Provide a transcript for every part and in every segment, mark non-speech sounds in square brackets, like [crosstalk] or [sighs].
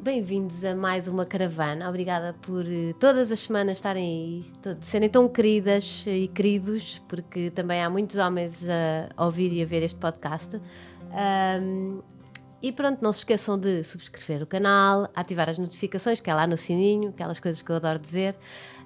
Bem-vindos a mais uma caravana. Obrigada por eh, todas as semanas estarem aí, serem tão queridas e queridos, porque também há muitos homens a ouvir e a ver este podcast. Ahm, e pronto, não se esqueçam de subscrever o canal, ativar as notificações, que é lá no sininho, aquelas coisas que eu adoro dizer.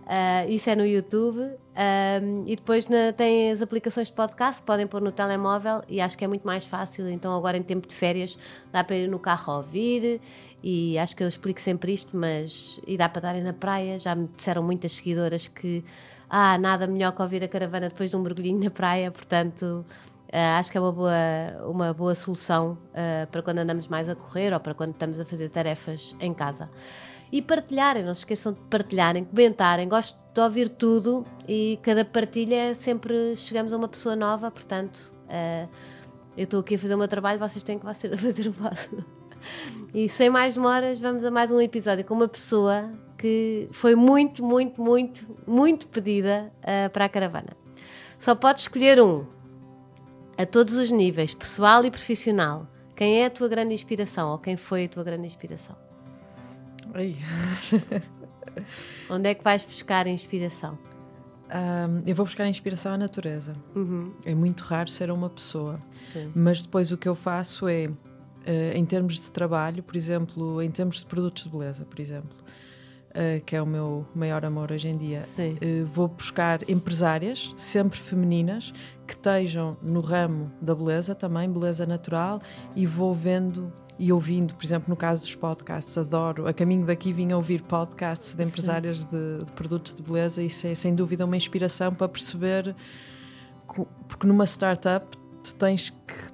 Ah, isso é no YouTube. Ahm, e depois na- tem as aplicações de podcast, podem pôr no telemóvel e acho que é muito mais fácil. Então, agora em tempo de férias, dá para ir no carro a ouvir. E acho que eu explico sempre isto, mas. E dá para darem na praia. Já me disseram muitas seguidoras que. Ah, nada melhor que ouvir a caravana depois de um mergulhinho na praia, portanto. ah, acho que é uma boa, uma boa solução ah, para quando andamos mais a correr ou para quando estamos a fazer tarefas em casa. E partilharem, não se esqueçam de partilharem, comentarem. Gosto de ouvir tudo e cada partilha sempre chegamos a uma pessoa nova, portanto, ah, eu estou aqui a fazer o meu trabalho, vocês têm que fazer o vosso. E sem mais demoras, vamos a mais um episódio com uma pessoa que foi muito, muito, muito, muito pedida ah, para a caravana. Só podes escolher um, a todos os níveis, pessoal e profissional. Quem é a tua grande inspiração ou quem foi a tua grande inspiração? Ai. Onde é que vais buscar a inspiração? Ahm, eu vou buscar inspiração à natureza. Uhum, É muito raro ser uma pessoa. sim. Mas depois o que eu faço é, eh, em termos de trabalho, por exemplo, em termos de produtos de beleza, por exemplo, eh, que é o meu maior amor hoje em dia, eh, vou buscar empresárias, sempre femininas, que estejam no ramo da beleza também, beleza natural, e vou vendo e ouvindo, por exemplo, no caso dos podcasts, adoro. A caminho daqui vim a ouvir podcasts de empresárias de, de produtos de beleza e isso é sem dúvida uma inspiração para perceber, porque numa startup tu tens que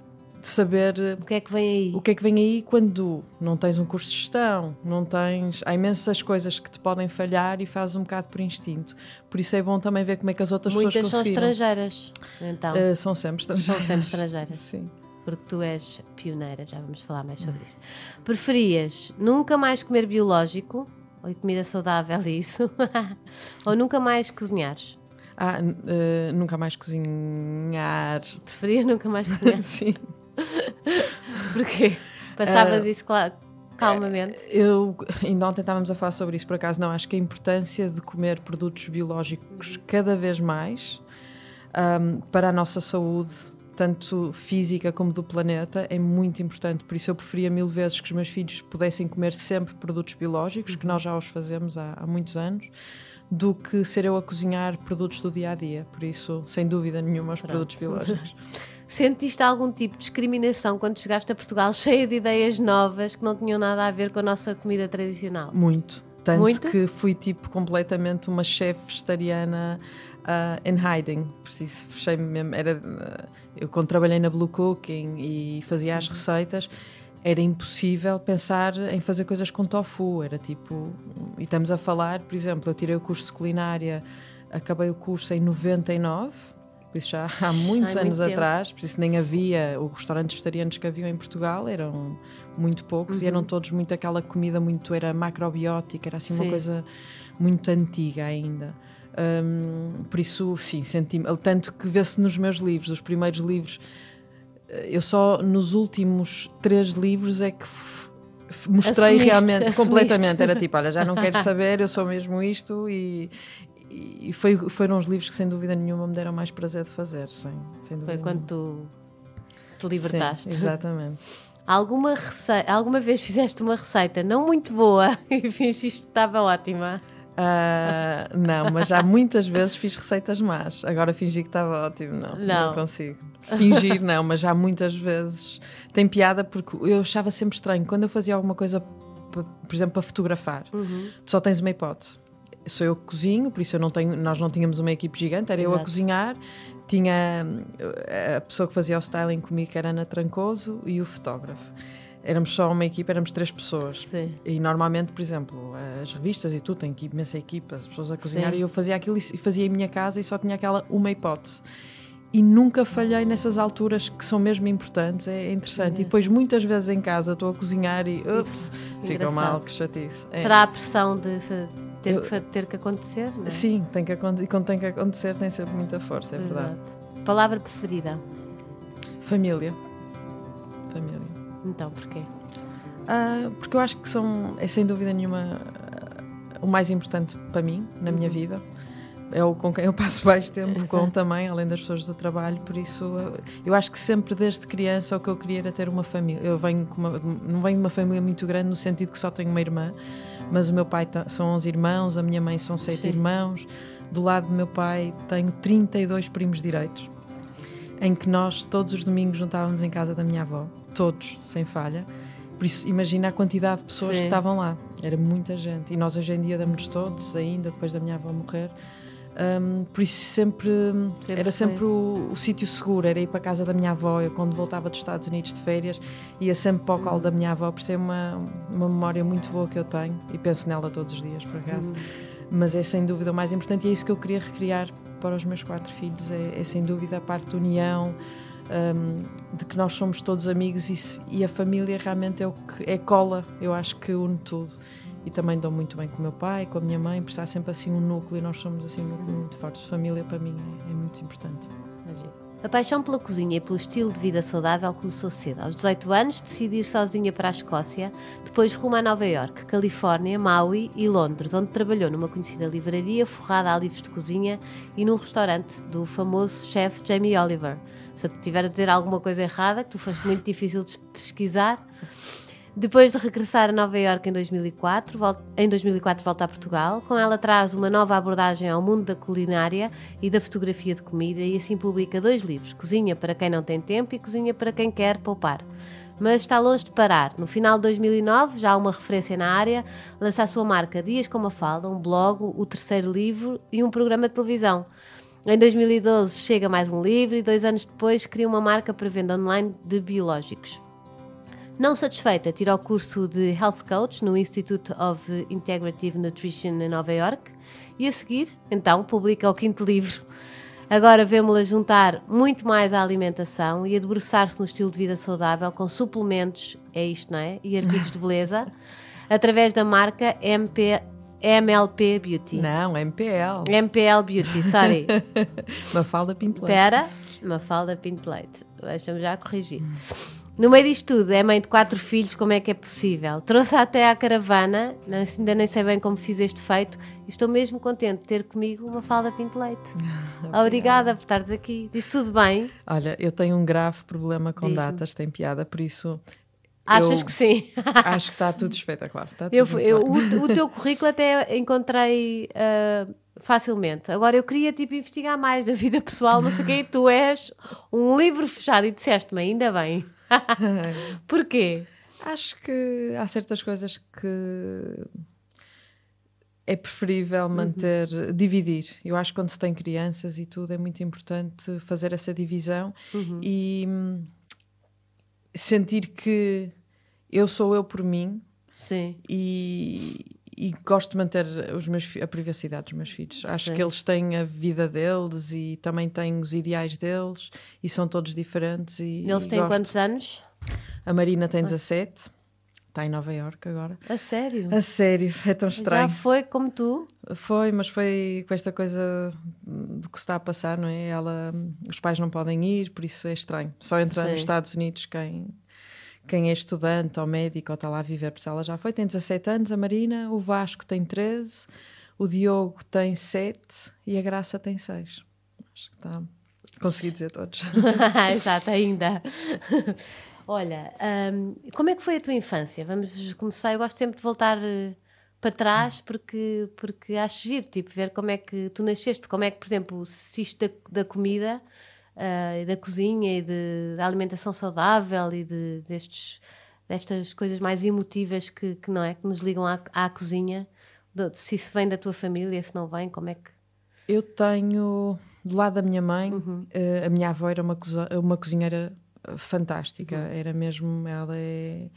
saber eh, O que é que vem aí? o que é que vem aí quando não tens um curso de gestão, não tens. Há imensas coisas que te podem falhar e fazes um bocado por instinto. Por isso é bom também ver como é que as outras Muitas pessoas são conseguiram. estrangeiras, então, Eh, são sempre estrangeiras. sempre estrangeiras. Sim. porque tu és pioneira, já vamos falar mais sobre isso. Preferias nunca mais comer biológico, ou comida saudável, isso, [laughs] ou nunca mais cozinhares? Ah, eh, nunca mais cozinhar. Preferia nunca mais cozinhar. [laughs] Sim. [laughs] Porquê? Passavas Eh, isso cla- calmamente? Eu ainda ontem estávamos a falar sobre isso, por acaso não. Acho que a importância de comer produtos biológicos cada vez mais ahm, para a nossa saúde, tanto física como do planeta, é muito importante. Por isso eu preferia mil vezes que os meus filhos pudessem comer sempre produtos biológicos, que nós já os fazemos há, há muitos anos, do que ser eu a cozinhar produtos do dia a dia. Por isso, sem dúvida nenhuma, os produtos biológicos. [laughs] Sentiste algum tipo de discriminação quando chegaste a Portugal [laughs] cheia de ideias novas que não tinham nada a ver com a nossa comida tradicional? Muito. Tanto Muito? que fui tipo completamente uma chefe vegetariana ah, in hiding. Preciso, fechei-me mesmo. Era, ah, eu quando trabalhei na Blue Cooking e fazia Uhum. as receitas, era impossível pensar em fazer coisas com tofu. Era tipo. E estamos a falar, por exemplo, eu tirei o curso de culinária, acabei o curso em 99. Por isso já há muitos Há muito anos tempo. atrás, por isso nem havia os restaurantes vegetarianos que haviam em Portugal, eram muito poucos e Uhum. eram todos muito aquela comida muito era macrobiótica, era assim Sim. uma coisa muito antiga ainda. Hum, por isso, sim, senti tanto que vê-se nos meus livros, os primeiros livros, eh, eu só nos últimos três livros é que mostrei Assumiste, realmente assumiste. completamente. Era tipo, olha, já não quero [laughs] saber, eu sou mesmo isto e, e foi, foram os livros que sem dúvida nenhuma me deram mais prazer de fazer, sem, sem Foi quando tu te libertaste. Sim, exatamente. Alguma, rece... Alguma vez fizeste uma receita não muito boa [laughs] e fingiste que estava ótima? Ah, não, mas já muitas vezes fiz receitas más. Agora fingi que estava ótimo, não, não, Não. consigo. Fingir, não, mas já muitas vezes tem piada porque eu achava sempre estranho quando eu fazia alguma coisa, por exemplo, para fotografar. Uhum. Tu só tens uma hipótese. Sou eu que cozinho, por isso eu não tenho, nós não tínhamos uma equipe gigante, era eu a Exato. cozinhar. Tinha eh, a pessoa que fazia o styling comigo, que era Ana Trancoso, e o fotógrafo. Éramos só uma equipa, éramos três pessoas. Sim. E normalmente, por exemplo, as revistas e tudo, tem que imensa equipa, as pessoas a cozinhar, Sim. e eu fazia aquilo e e fazia em minha casa e só tinha aquela uma hipótese. e nunca falhei nessas alturas que são mesmo importantes. É interessante. É. E depois, muitas vezes em casa, estou a cozinhar e ups, fica mal, que chatice. É. Será a pressão de ter, que, ter que acontecer? É? Sim, tem que, e quando tem que acontecer, tem sempre muita força, é verdade. Palavra preferida? Família. Família. Então, porquê? Uh, porque eu acho que são, é sem dúvida nenhuma o mais importante para mim, na minha uhum. vida é o com quem eu passo mais tempo, Exato. com também, além das pessoas do trabalho, por isso eu acho que sempre desde criança o que eu queria era ter uma família. Eu venho uma, não venho de uma família muito grande no sentido que só tenho uma irmã, mas o meu pai tá, são 11 irmãos, a minha mãe são 7 Sim. irmãos, do lado do meu pai tenho 32 primos direitos, em que nós todos os domingos juntávamos em casa da minha avó, todos, sem falha. Por isso, imagina a quantidade de pessoas Sim. que estavam lá. Era muita gente. E nós hoje em dia damos todos, ainda depois da minha avó morrer. Um, por isso sempre, sempre era sempre o, o sítio seguro, era ir para a casa da minha avó. Eu quando voltava dos Estados Unidos de férias ia sempre para o colo da minha avó, por ser uma, uma memória muito boa que eu tenho e penso nela todos os dias, por acaso. Uhum. Mas é sem dúvida o mais importante e é isso que eu queria recriar para os meus quatro filhos. É, é sem dúvida a parte de união, um, de que nós somos todos amigos e, e, a família realmente é o que é cola, eu acho que une tudo e também dou muito bem com o meu pai, com a minha mãe, por estar sempre assim um núcleo e nós somos assim um núcleo muito forte. Família para mim é, é muito importante. A paixão pela cozinha e pelo estilo de vida saudável começou cedo. Aos 18 anos, decidi ir sozinha para a Escócia, depois rumo a Nova York, Califórnia, Maui e Londres, onde trabalhou numa conhecida livraria forrada a livros de cozinha e num restaurante do famoso chefe Jamie Oliver. Se eu te tiver a dizer alguma coisa errada, que tu foste muito difícil de pesquisar, depois de regressar a Nova Iorque em 2004, volta, em 2004 volta a Portugal. Com ela traz uma nova abordagem ao mundo da culinária e da fotografia de comida e assim publica dois livros, Cozinha para quem não tem tempo e Cozinha para quem quer poupar. Mas está longe de parar. No final de 2009, já há uma referência na área, lança a sua marca Dias com uma Falda, um blog, o terceiro livro e um programa de televisão. Em 2012 chega mais um livro e dois anos depois cria uma marca para venda online de biológicos. Não satisfeita, tira o curso de Health Coach no Institute of Integrative Nutrition em Nova York e a seguir, então, publica o quinto livro. Agora vemos-la juntar muito mais à alimentação e a debruçar-se no estilo de vida saudável com suplementos, é isto, não é? E artigos de beleza, [laughs] através da marca MP, MLP Beauty. Não, MPL. MPL Beauty, sorry. [laughs] Mafalda Pinto Leite. Espera, Mafalda Pinto Leite. Deixa-me já corrigir. No meio disto tudo, é mãe de quatro filhos, como é que é possível? Trouxe até à caravana, ainda nem sei bem como fiz este feito, e estou mesmo contente de ter comigo uma falda pinto leite. [laughs] Obrigada. Obrigada por estares aqui. Disse tudo bem? Olha, eu tenho um grave problema com datas, tem piada, por isso Achas eu que sim? [laughs] acho que está tudo espetacular. Está tudo eu, eu o, o, teu [laughs] currículo até encontrei uh, facilmente. Agora eu queria tipo investigar mais da vida pessoal, não sei o quê. Tu és um livro fechado e disseste-me ainda bem. [laughs] Porquê? Acho que há certas coisas que é preferível uhum. manter, uhum. dividir. Eu acho que quando se tem crianças e tudo é muito importante fazer essa divisão uhum. e hum, sentir que eu sou eu por mim Sim. E, e gosto de manter os meus, a privacidade dos meus filhos. Acho Sim. que eles têm a vida deles e também têm os ideais deles e são todos diferentes. E, eles têm gosto. quantos anos? A Marina tem 17. Está em Nova Iorque agora. A sério? A sério, é tão estranho. Já foi como tu? Foi, mas foi com esta coisa do que se está a passar, não é? Ela, os pais não podem ir, por isso é estranho. Só entra Sim. nos Estados Unidos quem, quem é estudante ou médico ou está lá a viver, por isso ela já foi. Tem 17 anos, a Marina, o Vasco tem 13, o Diogo tem 7 e a Graça tem 6. Acho que está. Consegui dizer todos. [laughs] Exato, ainda. Olha, um, como é que foi a tua infância? Vamos começar. Eu gosto sempre de voltar eh, para trás porque, porque acho giro, tipo, ver como é que tu nasceste, como é que, por exemplo, se isto da, da comida uh, da cozinha e de, da alimentação saudável e de, destes, destas coisas mais emotivas que, que não é, que nos ligam à, à cozinha, de, se isso vem da tua família, se não vem, como é que. Eu tenho, do lado da minha mãe, uhum. uh, a minha avó era uma, uma cozinheira fantástica. Uhum. Era mesmo, ela é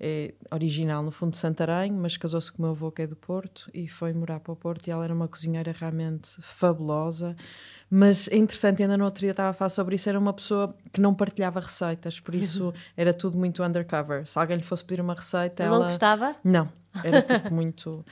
é original no fundo de Santarém, mas casou-se com o meu avô que é do Porto e foi morar para o Porto e ela era uma cozinheira realmente fabulosa. Mas é interessante, ainda no outro dia estava a falar sobre isso, era uma pessoa que não partilhava receitas, por isso [laughs] era tudo muito undercover. Se alguém lhe fosse pedir uma receita, ela... não gostava? Não, era tipo [laughs] muito...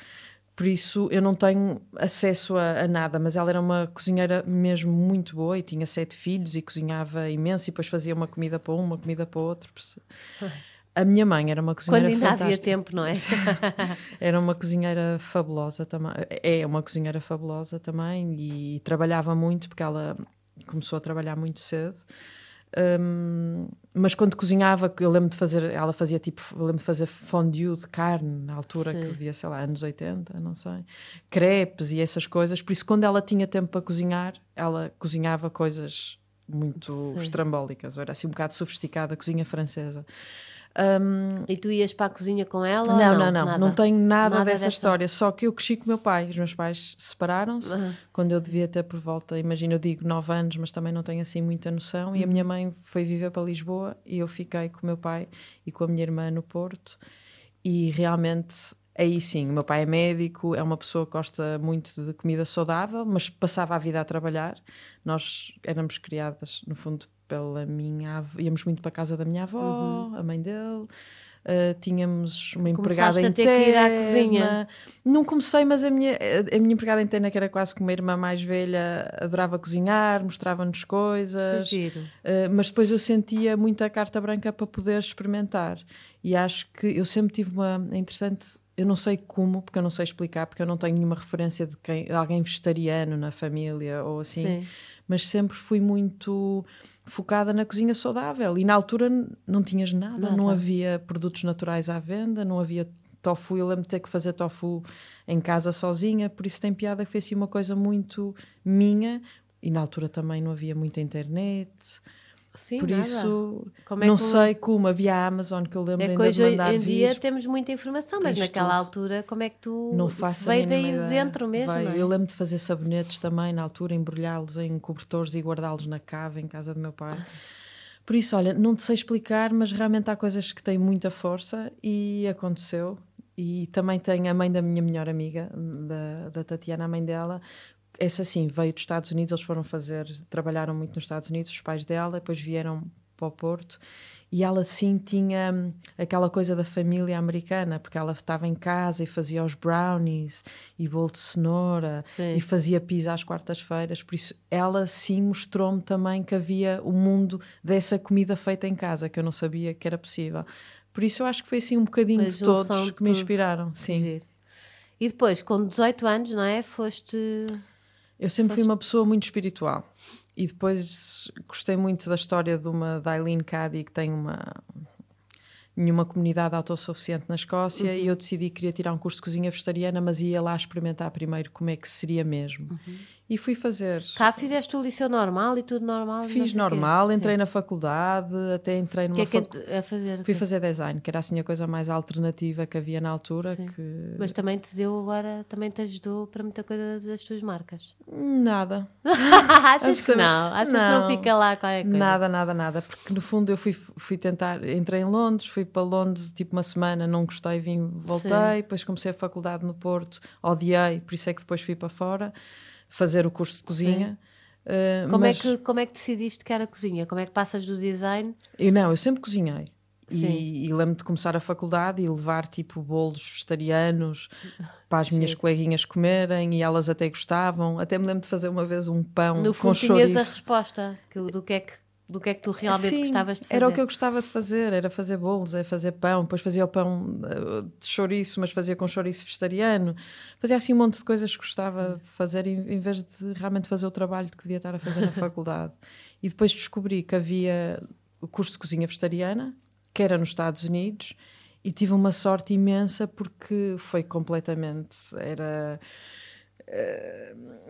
Por isso eu não tenho acesso a, a, nada, mas ela era uma cozinheira mesmo muito boa e tinha sete filhos e cozinhava imenso e depois fazia uma comida para um, uma comida para outro. [laughs] A minha mãe era uma cozinheira Quando ainda fantástica. havia tempo, não é? [laughs] era uma cozinheira fabulosa também. É uma cozinheira fabulosa também e trabalhava muito porque ela começou a trabalhar muito cedo. Um, mas quando cozinhava, eu lembro de fazer, ela fazia tipo, eu lembro de fazer fondue de carne na altura Sim. que devia, sei lá, anos 80, não sei, crepes e essas coisas. Por isso, quando ela tinha tempo para cozinhar, ela cozinhava coisas muito Sim. estrambólicas, era assim um bocado sofisticada, a cozinha francesa. Um, e tu ias para a cozinha com ela? Não, não, não, não, não tenho nada, nada dessa, dessa, história. Só que eu cresci com o meu pai. Os meus pais separaram-se uhum. quando eu devia ter por volta, imagina, eu digo 9 anos, mas também não tenho assim muita noção. Uhum. E a minha mãe foi viver para Lisboa e eu fiquei com o meu pai e com a minha irmã no Porto. E realmente aí sim, o meu pai é médico, é uma pessoa que gosta muito de comida saudável, mas passava a vida a trabalhar. Nós éramos criadas, no fundo, pela minha avó, íamos muito para a casa da minha avó, uhum. a mãe dele. Uh, tínhamos uma empregada interna. A ter que ir à cozinha. Não comecei, mas a minha, a minha empregada interna, que era quase como uma irmã mais velha, adorava cozinhar, mostrava-nos coisas. Uh, mas depois eu sentia muita carta branca para poder experimentar. E acho que eu sempre tive uma. É interessante, eu não sei como, porque eu não sei explicar, porque eu não tenho nenhuma referência de, quem, de alguém vegetariano na família ou assim. Sim. Mas sempre fui muito focada na cozinha saudável. E na altura não tinhas nada, nada. não havia produtos naturais à venda, não havia tofu. Eu lembro de ter que fazer tofu em casa sozinha, por isso tem piada que foi assim uma coisa muito minha. E na altura também não havia muita internet. Sim, Por nada. isso, é não sei como. Havia a Amazon que eu lembro é ainda de mandar hoje em dia temos muita informação, mas naquela tudo. altura, como é que tu não faço veio daí ideia. dentro mesmo? É? Eu lembro de fazer sabonetes também na altura, embrulhá-los em cobertores e guardá-los na cave em casa do meu pai. Por isso, olha, não te sei explicar, mas realmente há coisas que têm muita força e aconteceu. E também tenho a mãe da minha melhor amiga, da, da Tatiana, a mãe dela, essa sim, veio dos Estados Unidos, eles foram fazer, trabalharam muito nos Estados Unidos, os pais dela, depois vieram para o Porto e ela sim tinha hum, aquela coisa da família americana, porque ela estava em casa e fazia os brownies e bolo de cenoura sim. e fazia pizza às quartas-feiras, por isso ela sim mostrou-me também que havia o mundo dessa comida feita em casa, que eu não sabia que era possível. Por isso eu acho que foi assim um bocadinho de todos que me inspiraram. Sim. E depois, com 18 anos, não é? Foste eu sempre fui uma pessoa muito espiritual. E depois gostei muito da história de uma Dailene Cady que tem uma nenhuma comunidade autossuficiente na Escócia uhum. e eu decidi que queria tirar um curso de cozinha vegetariana, mas ia lá experimentar primeiro como é que seria mesmo. Uhum. E fui fazer. Cá fizeste o liceu normal e tudo normal? Fiz normal, entrei Sim. na faculdade, até entrei numa. O que é que fac... a fazer? Fui fazer design, que era assim a coisa mais alternativa que havia na altura. Que... Mas também te deu agora, também te ajudou para muita coisa das tuas marcas? Nada. [laughs] Achas que não? Achas não. que não fica lá qualquer coisa? Nada, nada, nada. Porque no fundo eu fui, fui tentar, entrei em Londres, fui para Londres tipo uma semana, não gostei, vim, voltei, Sim. depois comecei a faculdade no Porto, odiei, por isso é que depois fui para fora fazer o curso de cozinha. Uh, como, mas... é que, como é que decidiste que era cozinha? Como é que passas do design? Eu não, eu sempre cozinhei. E, e lembro de começar a faculdade e levar tipo bolos vegetarianos para as [laughs] minhas Sim. coleguinhas comerem e elas até gostavam. Até me lembro de fazer uma vez um pão no com fundo, chouriço. a resposta do que é que do que é que tu realmente Sim, gostavas de fazer. Era o que eu gostava de fazer, era fazer bolos, era fazer pão, depois fazia o pão eh, de chouriço, mas fazia com chouriço vegetariano. Fazia assim um monte de coisas que gostava de fazer em, vez de realmente fazer o trabalho que devia estar a fazer na [laughs] faculdade. E depois descobri que havia o curso de cozinha vegetariana, que era nos Estados Unidos, e tive uma sorte imensa porque foi completamente era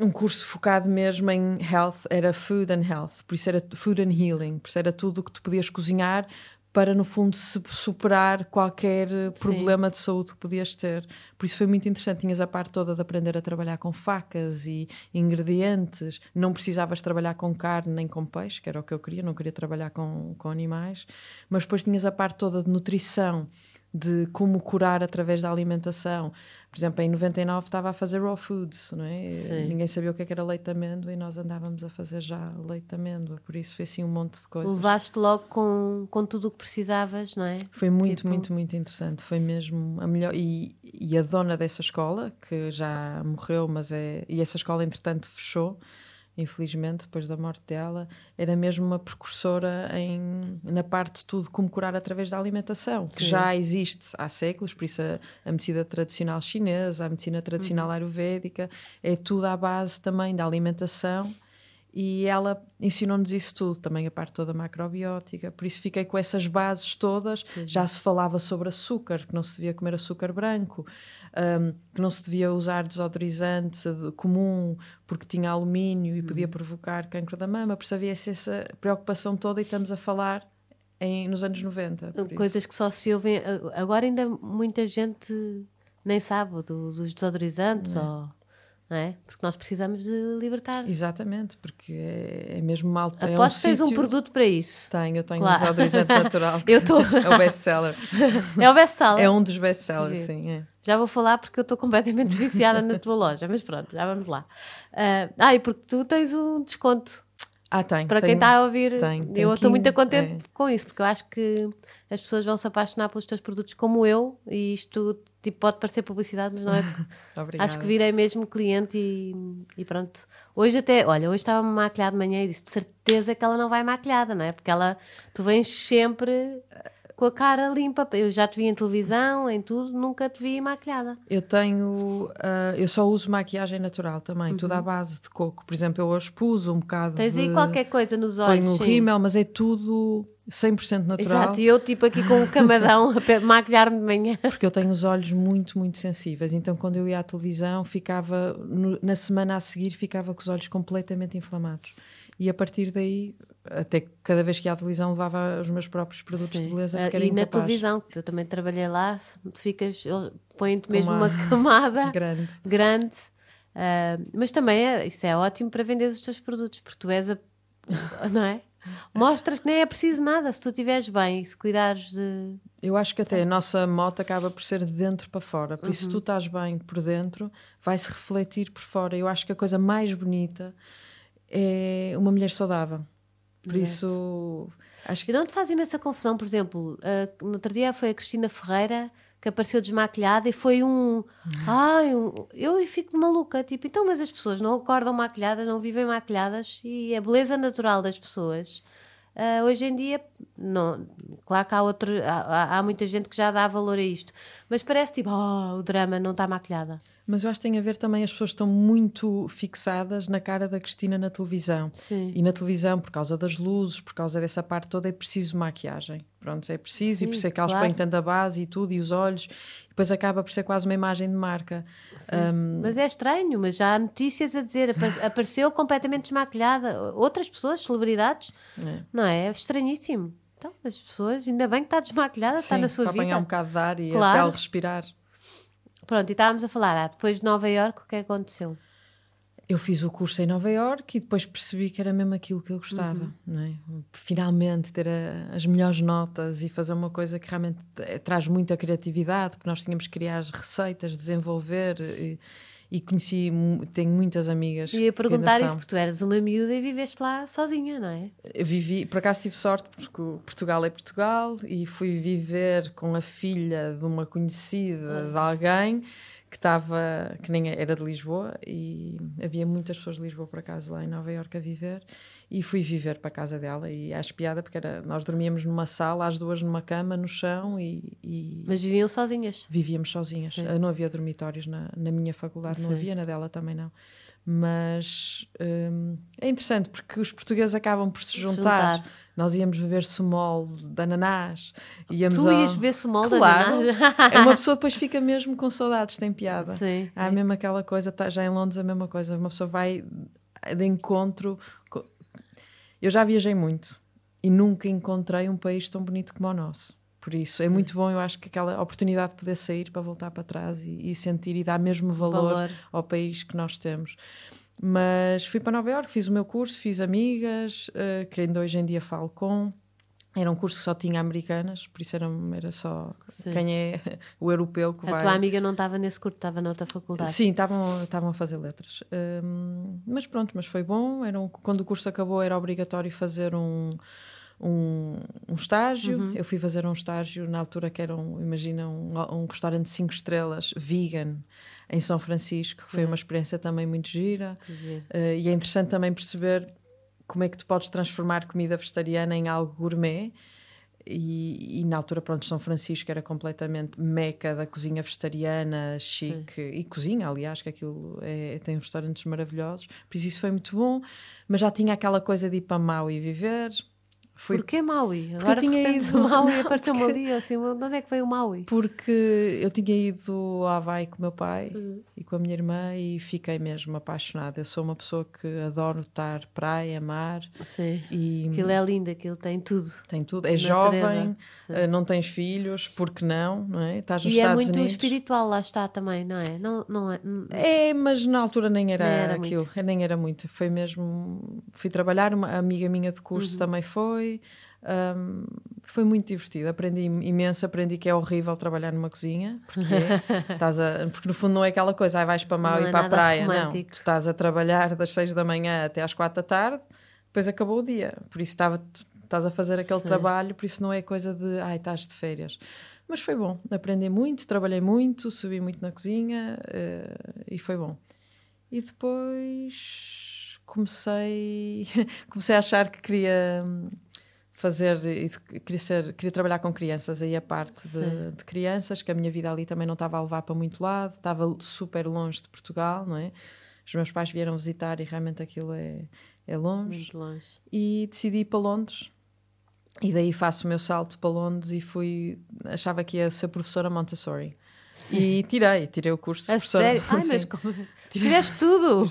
um curso focado mesmo em health, era food and health, por isso era food and healing, por isso era tudo o que tu podias cozinhar para no fundo superar qualquer problema Sim. de saúde que podias ter. Por isso foi muito interessante. Tinhas a parte toda de aprender a trabalhar com facas e ingredientes. Não precisavas trabalhar com carne nem com peixe, que era o que eu queria. Não queria trabalhar com, com animais. Mas depois tinhas a parte toda de nutrição de como curar através da alimentação. Por exemplo, em 99 estava a fazer raw foods, não é? Sim. Ninguém sabia o que, é que era leite de amêndoa e nós andávamos a fazer já leite de amêndoa, por isso foi assim um monte de coisas. Levaste logo com, com tudo o que precisavas, não é? Foi muito, Tipo- muito, muito interessante. Foi mesmo a melhor. E, e a dona dessa escola, que já morreu, mas é. E essa escola, entretanto, fechou, infelizmente, depois da morte dela, era mesmo uma precursora em, na parte de tudo como curar através da alimentação, que Sim. já existe há séculos, por isso a, a medicina tradicional chinesa, a medicina Uhum. tradicional ayurvédica, é tudo à base também da alimentação. E ela ensinou-nos isso tudo, também a parte toda macrobiótica. Por isso fiquei com essas bases todas. Já se falava sobre açúcar, que não se devia comer açúcar branco, hum, que não se devia usar desodorizante de- comum porque tinha alumínio e podia provocar cancro da mama. Por isso havia essa preocupação toda e estamos a falar em, nos anos 90. por isso. Coisas que só se ouvem. Agora ainda muita gente nem sabe do- dos desodorizantes, ou, não é? Porque nós precisamos de libertar. Exatamente, porque é, é mesmo mal. é Aposto que tens um produto para isso. Tenho, eu tenho Claro. um desodorizante [laughs] natural. Eu tô- É o best-seller. [laughs] É o best-seller. É um dos best-sellers, sim. É. Já vou falar porque eu estou completamente [laughs] viciada na tua loja, mas pronto, já vamos lá. Ah, ah, e porque tu tens um desconto Ah, tem. para quem tenho- está a ouvir. tenho, eu tenho estou muito 15, contente é. com isso, porque eu acho que as pessoas vão se apaixonar pelos teus produtos como eu, e isto tipo, pode parecer publicidade, mas não é. [laughs] Acho que virei mesmo cliente e, e pronto. Hoje até, olha, hoje estava maquilhada de manhã e disse de certeza que ela não vai maquilhada, não é? Porque ela, tu vens sempre com a cara limpa. Eu já te vi em televisão, em tudo, nunca te vi maquilhada. Eu tenho. ah, eu só uso maquiagem natural também, tudo à base de coco. Por exemplo, eu hoje pus um bocado. Uhum. Tens de... aí qualquer coisa nos olhos. Ponho o sim. rímel, mas é tudo 100% natural. Exato, e eu tipo aqui com o [laughs] camadão a maquilhar-me de manhã. Porque eu tenho os olhos muito, muito sensíveis. Então, quando eu ia à televisão, ficava. no- na semana a seguir, ficava com os olhos completamente inflamados. E a partir daí, até que cada vez que ia à televisão, levava os meus próprios produtos de beleza, porque Ah, era e na incapaz. televisão, que eu também trabalhei lá, ficas, eles põem-te mesmo uma- uma [laughs] camada Grande. grande. Ah, mas também é, isso é ótimo para vender os teus produtos, porque tu és a. [laughs] Não é? Mostras que nem é preciso nada se tu estiveres bem, se cuidares de. Eu acho que até a nossa moto acaba por ser de dentro para fora. Por isso, se tu estás bem por dentro, vai-se refletir por fora. Eu acho que a coisa mais bonita é uma mulher saudável. Por isso, acho que E não te faz imensa confusão, por exemplo, ah, no outro dia foi a Cristina Ferreira que apareceu desmaquilhada e foi um. Ai, um- eu fico maluca. Tipo, então, mas as pessoas não acordam maquilhadas, não vivem maquilhadas e a beleza natural das pessoas. ah, hoje em dia, não, claro que há, outro, há- há muita gente que já dá valor a isto, mas parece tipo, oh, o drama não está maquilhada. Mas eu acho que tem a ver também, as pessoas estão muito fixadas na cara da Cristina na televisão. Sim. E na televisão, por causa das luzes, por causa dessa parte toda, é preciso maquiagem. Pronto, é preciso, Sim, e por isso é que elas claro. põem tanta base e tudo, e os olhos, e depois acaba por ser quase uma imagem de marca. Um, Mas é estranho, mas já há notícias a dizer, apa- [laughs] apareceu completamente desmaquilhada. Outras pessoas, celebridades, é. não é? É estranhíssimo. Então, as pessoas, ainda bem que está desmaquilhada, está na sua para vida. apanhar um bocado de ar e Claro. a pele respirar. Pronto, e estávamos a falar, ah, depois de Nova Iorque, o que é que aconteceu? Eu fiz o curso em Nova Iorque e depois percebi que era mesmo aquilo que eu gostava, Uhum. não é? Finalmente ter a- as melhores notas e fazer uma coisa que realmente eh, traz muita criatividade, porque nós tínhamos que criar as receitas, desenvolver e, e conheci, tenho muitas amigas. E ia perguntar isso, porque tu eras uma miúda e viveste lá sozinha, não é? Eu vivi, por acaso tive sorte porque Portugal é Portugal e fui viver com a filha de uma conhecida de alguém que estava, que nem era de Lisboa e havia muitas pessoas de Lisboa por acaso lá em Nova Iorque a viver e fui viver para a casa dela e acho piada porque era, nós dormíamos numa sala, as duas numa cama, no chão e, e Mas viviam sozinhas. vivíamos sozinhas. Sim. Não havia dormitórios na, na minha faculdade, não Sim. havia, na dela também não. Mas hum, é interessante porque os portugueses acabam por se juntar. Juntar. Nós íamos beber sumol de ananás. Íamos Tu ao- ias beber sumol Claro. da ananás? É uma pessoa depois fica mesmo com saudades, tem piada. Sim. Há mesmo aquela coisa, tá, já em Londres a mesma coisa, uma pessoa vai de encontro. Eu já viajei muito e nunca encontrei um país tão bonito como o nosso. Por isso é muito bom, eu acho que aquela oportunidade de poder sair para voltar para trás e, e sentir e dar mesmo valor, Valor. ao país que nós temos. Mas fui para Nova Iorque, fiz o meu curso, fiz amigas, eh, que ainda hoje em dia falo com. Era um curso que só tinha americanas, por isso era, era só Sim. quem é [laughs] o europeu que a vai. A tua amiga não estava nesse curso, estava noutra faculdade. Sim, estavam, estavam a fazer letras. Um, mas pronto, mas foi bom. Era um, quando o curso acabou, era obrigatório fazer um, um, um estágio. Uhum. Eu fui fazer um estágio na altura que era, um, imagina, um, um restaurante de 5 estrelas, vegan, em São Francisco, que foi uhum. uma experiência também muito gira. Uh, e é interessante também perceber como é que tu podes transformar comida vegetariana em algo gourmet. E, e, na altura, pronto, São Francisco era completamente meca da cozinha vegetariana, chique, Sim. e cozinha, aliás, que aquilo é, tem restaurantes maravilhosos, por isso isso foi muito bom, mas já tinha aquela coisa de ir para Mau e viver, Fui... Porquê Maui? Agora eu tinha ido... Maui [laughs] apareceu-me porque... ali, assim, de onde é que veio o Maui? Porque eu tinha ido ao Havaí com o meu pai uhum. E com a minha irmã e fiquei mesmo apaixonada. Eu sou uma pessoa que adoro estar praia, mar. Sim, e... aquilo é lindo, aquilo tem tudo. Tem tudo, é jovem, uh, não tens filhos, porque não, não é? Estás nos e é Estados é muito Unidos. espiritual, lá está também, não é? Não, não é, é mas na altura nem era, nem era aquilo, muito. nem era muito. Foi mesmo, fui trabalhar, uma amiga minha de curso uhum. também foi, um, foi muito divertido, aprendi imenso, aprendi que é horrível trabalhar numa cozinha, porque, [laughs] estás a, porque no fundo não é aquela coisa, aí vais para mal e é para a praia, romântico. não. Tu estás a trabalhar das 6 da manhã até às 4 da tarde, depois acabou o dia, por isso estava, estás a fazer aquele Sim. trabalho, por isso não é coisa de, ai, estás de férias. Mas foi bom, aprendi muito, trabalhei muito, subi muito na cozinha uh, e foi bom. E depois comecei, [laughs] comecei a achar que queria fazer queria ser queria trabalhar com crianças aí a parte de, de, crianças que a minha vida ali também não estava a levar para muito lado estava super longe de Portugal não é? Os meus pais vieram visitar e realmente aquilo é é longe, muito longe. e decidi ir para Londres. E daí faço o meu salto para Londres e fui achava que ia ser professora Montessori. Sim. e tirei tirei o curso de professora sério? Ai, mas como... Tiveste tudo.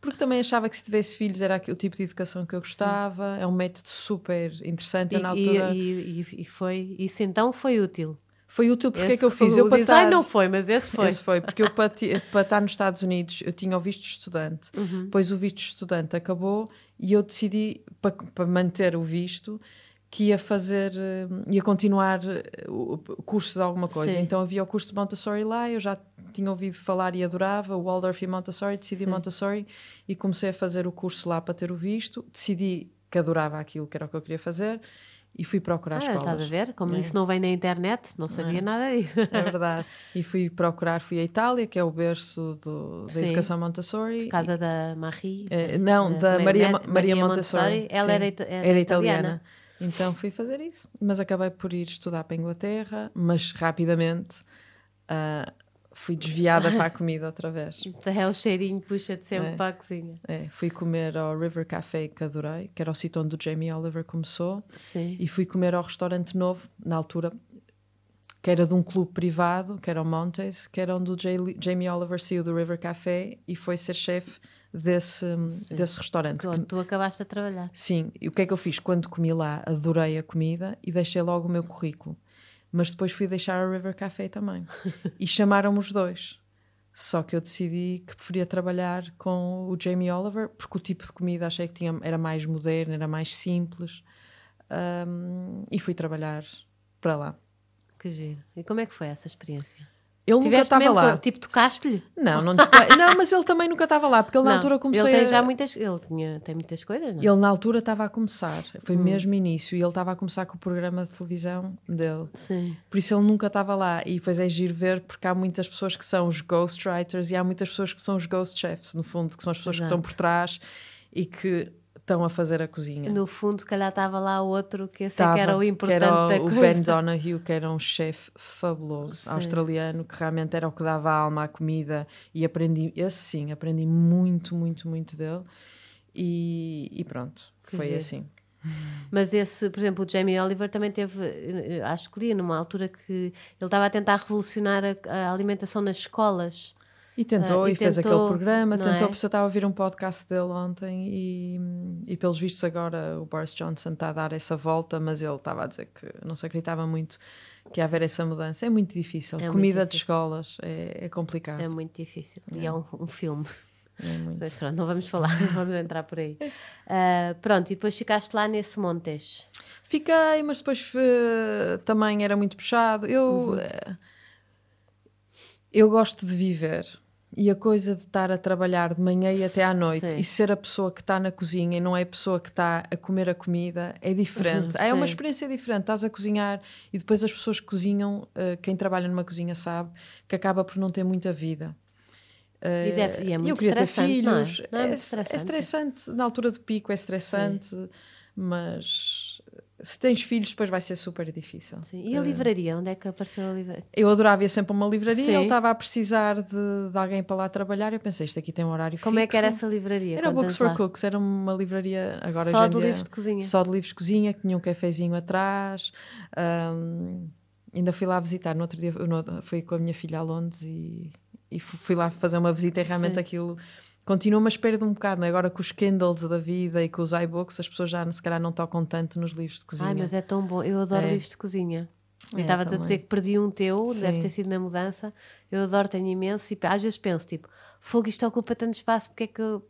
Porque também achava que se tivesse filhos era o tipo de educação que eu gostava. É um método super interessante. E, na altura... E, e, e, foi, isso então foi útil. Foi útil porque esse é que eu fiz. Eu o design não foi, mas esse foi. Esse foi, porque eu para, para estar nos Estados Unidos eu tinha o visto de estudante. Uhum. Depois o visto de estudante acabou e eu decidi, para, para manter o visto, que ia fazer, eh, ia continuar eh, o curso de alguma coisa. Sim. Então havia o curso de Montessori lá, eu já tinha ouvido falar e adorava o Waldorf e Montessori, decidi Sim. Montessori e comecei a fazer o curso lá para ter o visto. Decidi que adorava aquilo que era o que eu queria fazer e fui procurar ah, escolas. Estás a ver? Como é. isso não vem na internet, não sabia é. nada disso. É verdade. E fui procurar, fui à Itália, que é o berço do, da educação Montessori. Casa da Marie? É, não, da, da Maria, Maria, Maria Montessori. Montessori. Ela era, era, era, italiana. italiana. Então fui fazer isso, mas acabei por ir estudar para a Inglaterra, mas rapidamente uh, fui desviada para a [laughs] comida outra vez. É o cheirinho puxa-te sempre é, para a cozinha. É, fui comer ao River Café que adorei, que era o sítio onde o Jamie Oliver começou. Sim. E fui comer ao restaurante novo, na altura, que era de um clube privado, que era o Montes, que era onde o Jamie Oliver saiu do River Café e foi ser chefe desse, desse restaurante. Onde tu acabaste a trabalhar. Sim, e o que é que eu fiz? Quando comi lá, adorei a comida e deixei logo o meu currículo. Mas depois fui deixar a River Café também. [laughs] e chamaram-me os dois. Só que eu decidi que preferia trabalhar com o Jamie Oliver, porque o tipo de comida achei que tinha, era mais moderno, era mais simples. Um, e fui trabalhar para lá. Que giro. E como é que foi essa experiência? Ele Tiveste nunca estava lá. Tipo, tocaste-lhe? Não, não, [laughs] não, mas ele também nunca estava lá, porque ele não, na altura começou ele tem a... já muitas, ele tinha, tem muitas coisas, não? Ele na altura estava a começar, foi hum. mesmo início, e ele estava a começar com o programa de televisão dele. Sim. Por isso ele nunca estava lá, e depois é giro ver, porque há muitas pessoas que são os ghostwriters e há muitas pessoas que são os ghost chefs, no fundo, que são as pessoas Exato. que estão por trás e que estão a fazer a cozinha. No fundo, se calhar estava lá outro que esse Tava, é que era o importante que era o, o Ben Donahue, que era um chefe fabuloso, sim. australiano, que realmente era o que dava alma à comida e aprendi, esse sim, aprendi muito, muito, muito dele e, e pronto, foi assim. Mas esse, por exemplo, o Jamie Oliver também teve, eh, acho que li numa altura que ele estava a tentar revolucionar a, a alimentação nas escolas. E tentou, uh, e, e fez tentou, aquele programa, tentou, é? porque eu estava a ouvir um podcast dele ontem e, e pelos vistos agora o Boris Johnson está a dar essa volta, mas ele estava a dizer que não se acreditava muito que ia haver essa mudança. É muito difícil. É Comida muito difícil. de escolas é, é, complicado. É muito difícil. É. E é um, um filme. Nem muito. Mas pronto, não vamos falar, não vamos entrar por aí. Uh, [laughs] pronto, e depois ficaste lá nesse Montes. Fiquei, mas depois uh, também era muito puxado. Eu, Uhum. uh, eu gosto de viver. E a coisa de estar a trabalhar de manhã e até à noite Sim. e ser a pessoa que está na cozinha e não é a pessoa que está a comer a comida é diferente. Uhum, é uma sim. experiência diferente. Estás a cozinhar e depois as pessoas que cozinham, uh, quem trabalha numa cozinha sabe, que acaba por não ter muita vida. E, deve, e é eu muito queria ter não é? filhos. Não é muito é estressante? estressante, na altura do pico é estressante, mas se tens filhos, depois vai ser super difícil. Sim. E a livraria? Onde é que apareceu a livraria? Eu adorava ir sempre a uma livraria, Sim. ele estava a precisar de, de alguém para lá trabalhar. Eu pensei, isto aqui tem um horário Como é que era fixo. essa livraria? Era Books for lá. Cooks, era uma livraria agora Só de dia- livros de cozinha. Só de livros de cozinha, que tinha um cafezinho atrás. Ahm, ainda fui lá visitar. No outro dia no- fui com a minha filha a Londres e, e fu- fui lá fazer uma visita e realmente Sim. aquilo continua, mas perde um bocado. não é? Agora com os Kindles da vida e com os iBooks, as pessoas já se calhar não tocam tanto nos livros de cozinha. Ai, mas é tão bom. Eu adoro É. livros de cozinha. Eu É, estava a dizer que perdi um teu, Sim. deve ter sido na mudança. Eu adoro, tenho imenso. E às vezes penso, tipo, fogo, isto ocupa tanto espaço, porque é que eu.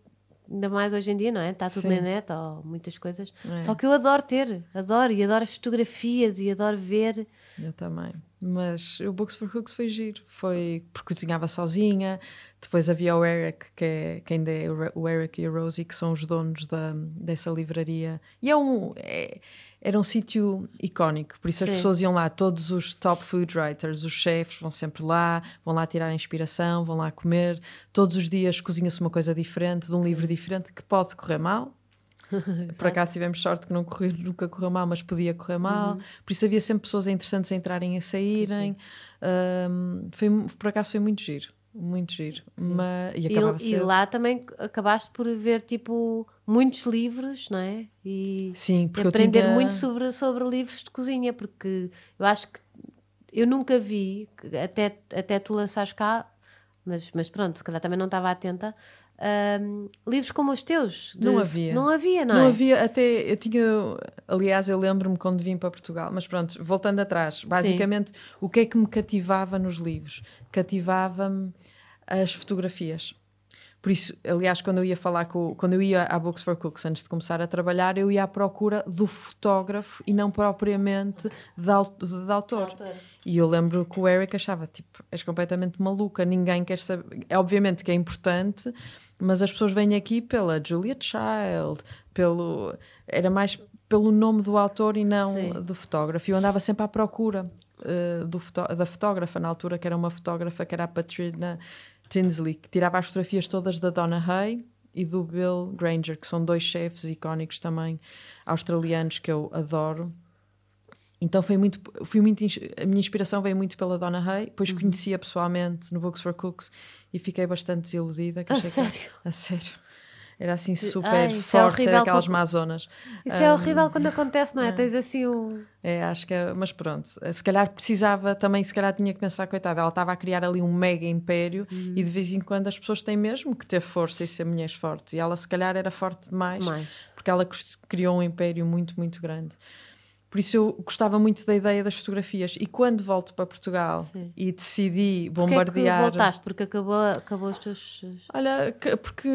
Ainda mais hoje em dia, não é? Está tudo Sim. na net ou muitas coisas. É. Só que eu adoro ter, adoro e adoro as fotografias e adoro ver. Eu também. Mas o Books for Cooks foi giro. Foi porque cozinhava sozinha. Depois havia o Eric, que, é, que ainda é o Eric e a Rosie, que são os donos da, dessa livraria. E é um, é- era um sítio icónico. Por isso as Sim. pessoas iam lá. Todos os top food writers, os chefs, vão sempre lá. Vão lá tirar inspiração, vão lá comer. Todos os dias cozinha-se uma coisa diferente, de um livro diferente, que pode correr mal. [laughs] Por acaso tivemos sorte que não correu, nunca correu mal, mas podia correr mal. Por isso havia sempre pessoas interessantes a entrarem e a saírem. Um, foi, por acaso foi muito giro. Muito giro. Mas, e E, e lá também acabaste por ver, tipo, muitos livros, não é? E, Sim, porque eu aprender tinha- muito sobre, sobre livros de cozinha, porque eu acho que eu nunca vi, até, até tu lançares cá, mas, mas pronto, se calhar também não estava atenta, hum, livros como os teus. de- Não havia. Não havia, não, Não é? havia, até eu tinha, aliás, eu lembro-me quando vim para Portugal, mas pronto, voltando atrás, basicamente, o que é que me cativava nos livros? Cativava-me as fotografias. Por isso, aliás, quando eu ia falar com, quando eu ia à Books for Cooks antes de começar a trabalhar, eu ia à procura do fotógrafo e não propriamente da, de autor. E eu lembro que o Eric achava, tipo, és completamente maluca, ninguém quer saber. É obviamente que é importante, mas as pessoas vêm aqui pela Julia Child, pelo. Era mais pelo nome do autor e não Sim. do fotógrafo. Eu andava sempre à procura eh, do fotó- da fotógrafa, na altura, que era uma fotógrafa que era a Patrina Tinsley, que tirava as fotografias todas da Donna Hay e do Bill Granger, que são dois chefes icónicos também australianos que eu adoro. Então foi muito, fui muito, a minha inspiração veio muito pela Donna Hay, depois Uhum. conhecia pessoalmente no Books for Cooks e fiquei bastante desiludida. A achei que- sério? a sério. Era assim super Ai, é forte, horrível aquelas com- mazonas. Isso é horrível quando acontece, não é? Tens assim um. É, acho que é, mas pronto, se calhar precisava também, se calhar tinha que pensar, coitada, ela estava a criar ali um mega império Uhum. e de vez em quando as pessoas têm mesmo que ter força e ser mulheres fortes. E ela se calhar era forte demais, Mais. porque ela criou um império muito, muito grande. Por isso eu gostava muito da ideia das fotografias. E quando volto para Portugal Sim. e decidi Porquê é bombardear. voltaste? Porque acabou, acabou os teus. Olha, que- porque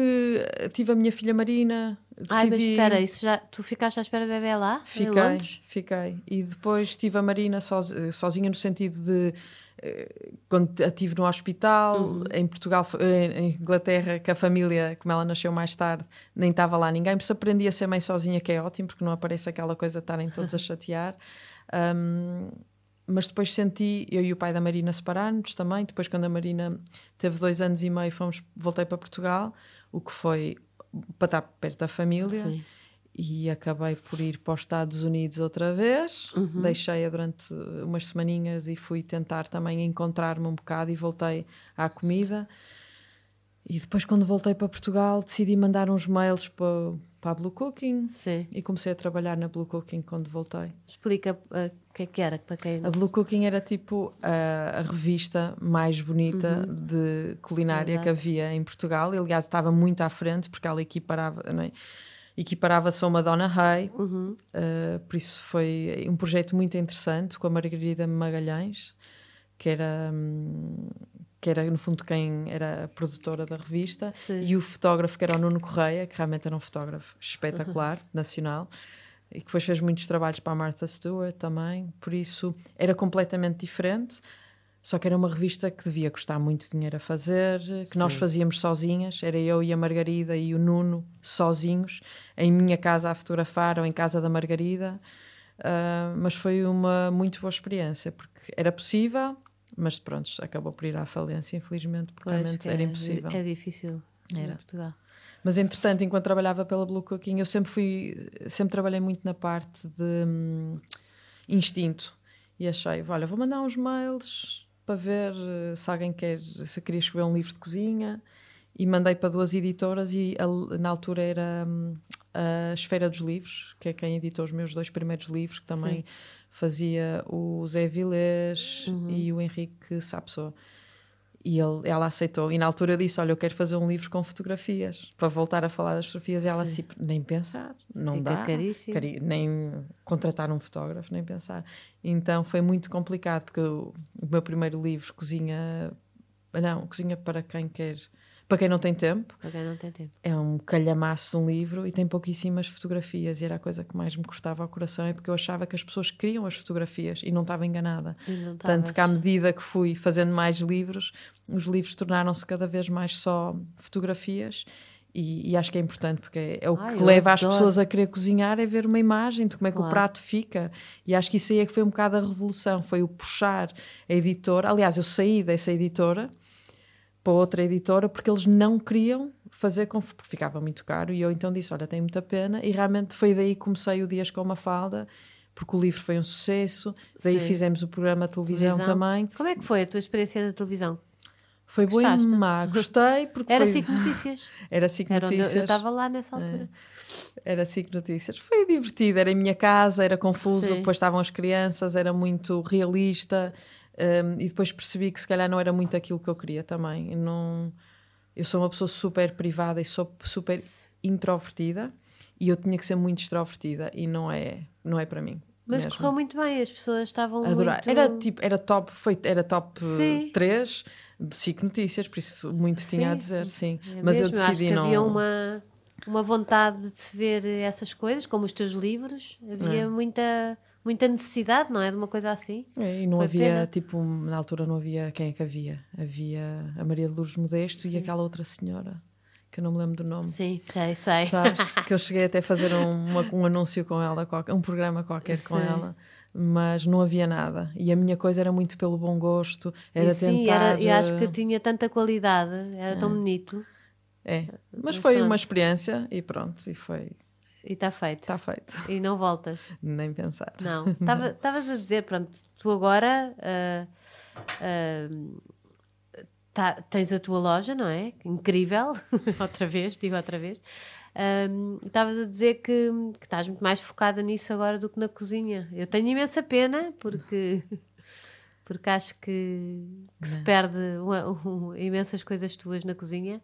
tive a minha filha Marina, Ai, mas decidi. espera, isso já, tu ficaste à espera da bebê lá? Fiquei, fiquei. E depois tive a Marina sozi- sozinha no sentido de quando a tive no hospital, Uhum. em Portugal, em em Inglaterra, que a família, como ela nasceu mais tarde, nem estava lá ninguém, por isso aprendi a ser mãe sozinha, que é ótimo, porque não aparece aquela coisa de estarem todos a [laughs] chatear. Um, mas depois senti, eu e o pai da Marina separámos também. Depois, quando a Marina teve dois anos e meio, fomos, voltei para Portugal, o que foi para estar perto da família Sim. E acabei por ir para os Estados Unidos outra vez. Uhum. Deixei-a durante umas semaninhas e fui tentar também encontrar-me um bocado e voltei à comida. E depois, quando voltei para Portugal, decidi mandar uns mails para, para a Blue Cooking Sim. e comecei a trabalhar na Blue Cooking quando voltei. Explica uh, o que é que era, para quem. A Blue Cooking era tipo a, a revista mais bonita de culinária Exato. que havia em Portugal. E, aliás, estava muito à frente porque ela equiparava, não é? Equiparava-se a uma Donna Hay. Uhum. Uh, por isso foi um projeto muito interessante com a Margarida Magalhães, que era hum, que era no fundo quem era a produtora da revista, Sim. e o fotógrafo que era o Nuno Correia, que realmente era um fotógrafo espetacular, nacional, e que depois fez muitos trabalhos para a Martha Stewart também, por isso era completamente diferente. Só que era uma revista que devia custar muito dinheiro a fazer, que nós Sim. fazíamos sozinhas, era eu e a Margarida e o Nuno sozinhos, em minha casa a fotografar ou em casa da Margarida. Ah, mas foi uma muito boa experiência, porque era possível, mas pronto, acabou por ir à falência, infelizmente, porque Pois, realmente era é- impossível. É difícil Era. em Portugal. Mas entretanto, enquanto trabalhava pela Blue Cooking, eu sempre fui, sempre trabalhei muito na parte de hum, instinto. E achei, olha, vou mandar uns mails para ver eh, se alguém quer, se queria escrever um livro de cozinha. E mandei para duas editoras e a- na altura era hum, a Esfera dos Livros, que é quem editou os meus dois primeiros livros, que também Sim. fazia o Zé Vilés e o Henrique Sapsou. E ele, ela aceitou. E na altura disse: Olha, eu quero fazer um livro com fotografias, para voltar a falar das fotografias. E ela Sim. assim, nem pensar, não Fica dá. caríssimo. Nem contratar um fotógrafo, nem pensar. Então foi muito complicado, porque o, o meu primeiro livro, Cozinha. Não, Cozinha para quem quer. Para quem não tem tempo, Para quem não tem tempo. é um calhamaço de um livro e tem pouquíssimas fotografias. E era a coisa que mais me cortava ao coração, é porque eu achava que as pessoas queriam as fotografias e não estava enganada. Não Tanto que à medida que fui fazendo mais livros, os livros tornaram-se cada vez mais só fotografias. E, e acho que é importante porque é o Ai, que leva as adoro. pessoas a querer cozinhar é ver uma imagem de como é que o Claro. prato fica. E acho que isso aí é que foi um bocado a revolução, foi o puxar a editora. Aliás, eu saí dessa editora para outra editora porque eles não queriam fazer com porque ficava muito caro e eu então disse, olha, tem muita pena e realmente foi daí que comecei o Dias com uma falda porque o livro foi um sucesso daí Sim. fizemos o programa de televisão, Televisão. também Como é que foi a tua experiência na televisão? foi boa e má, gostei porque Era foi... cinco notícias. [laughs] era cinco Era notícias eu estava lá nessa altura. Era cinco notícias. Foi divertido, era em minha casa, era confuso, Sim. depois estavam as crianças, era muito realista. Hum, e depois percebi que se calhar não era muito aquilo que eu queria também. Eu Não, eu sou uma pessoa super privada e sou super introvertida e eu tinha que ser muito extrovertida e não é, não é para mim. Mas mesmo. correu muito bem, as pessoas estavam Adorar. muito... Era tipo, era top, foi, era top Sim. 3 de 5 notícias, por isso muito tinha a Sim. dizer, sim. É Mas eu mesmo, acho decidi que não. havia uma, uma vontade de se ver essas coisas, como os teus livros. Havia É. muita, muita necessidade, não é? De uma coisa assim. É, e não Foi havia, pena. tipo, na altura não havia quem é que havia. Havia a Maria de Lourdes Modesto e aquela outra senhora, que eu não me lembro do nome. Sim, sei, sei. Sabes? [laughs] que eu cheguei até a fazer um, uma- um anúncio com ela, um programa qualquer com Sei. ela, mas não havia nada. E a minha coisa era muito pelo bom gosto, era e sim, tentar. era, e acho que eh, tinha tanta qualidade, era tão bonito. É, mas Mas foi uma experiência e pronto, e foi. E está feito. Está feito. E não voltas. Nem pensar. Não. [laughs] Tava- Estavas a dizer, pronto, tu agora ah, ah, tá- tens a tua loja, não é? Incrível. [laughs] outra vez, digo outra vez. Estavas a dizer que, que estás muito mais focada nisso agora do que na cozinha. Eu tenho imensa pena porque. [laughs] Porque acho que, que se perde uma- um- imensas coisas tuas na cozinha.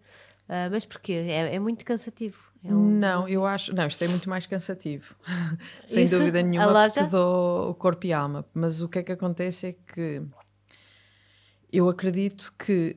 Ah, mas porquê? É, é muito cansativo. É um- Não, eu acho. Não, isto é muito mais cansativo. [laughs] Sem Isso? dúvida A nenhuma, loja? porque dou o corpo e alma. Mas o que é que acontece é que eu acredito que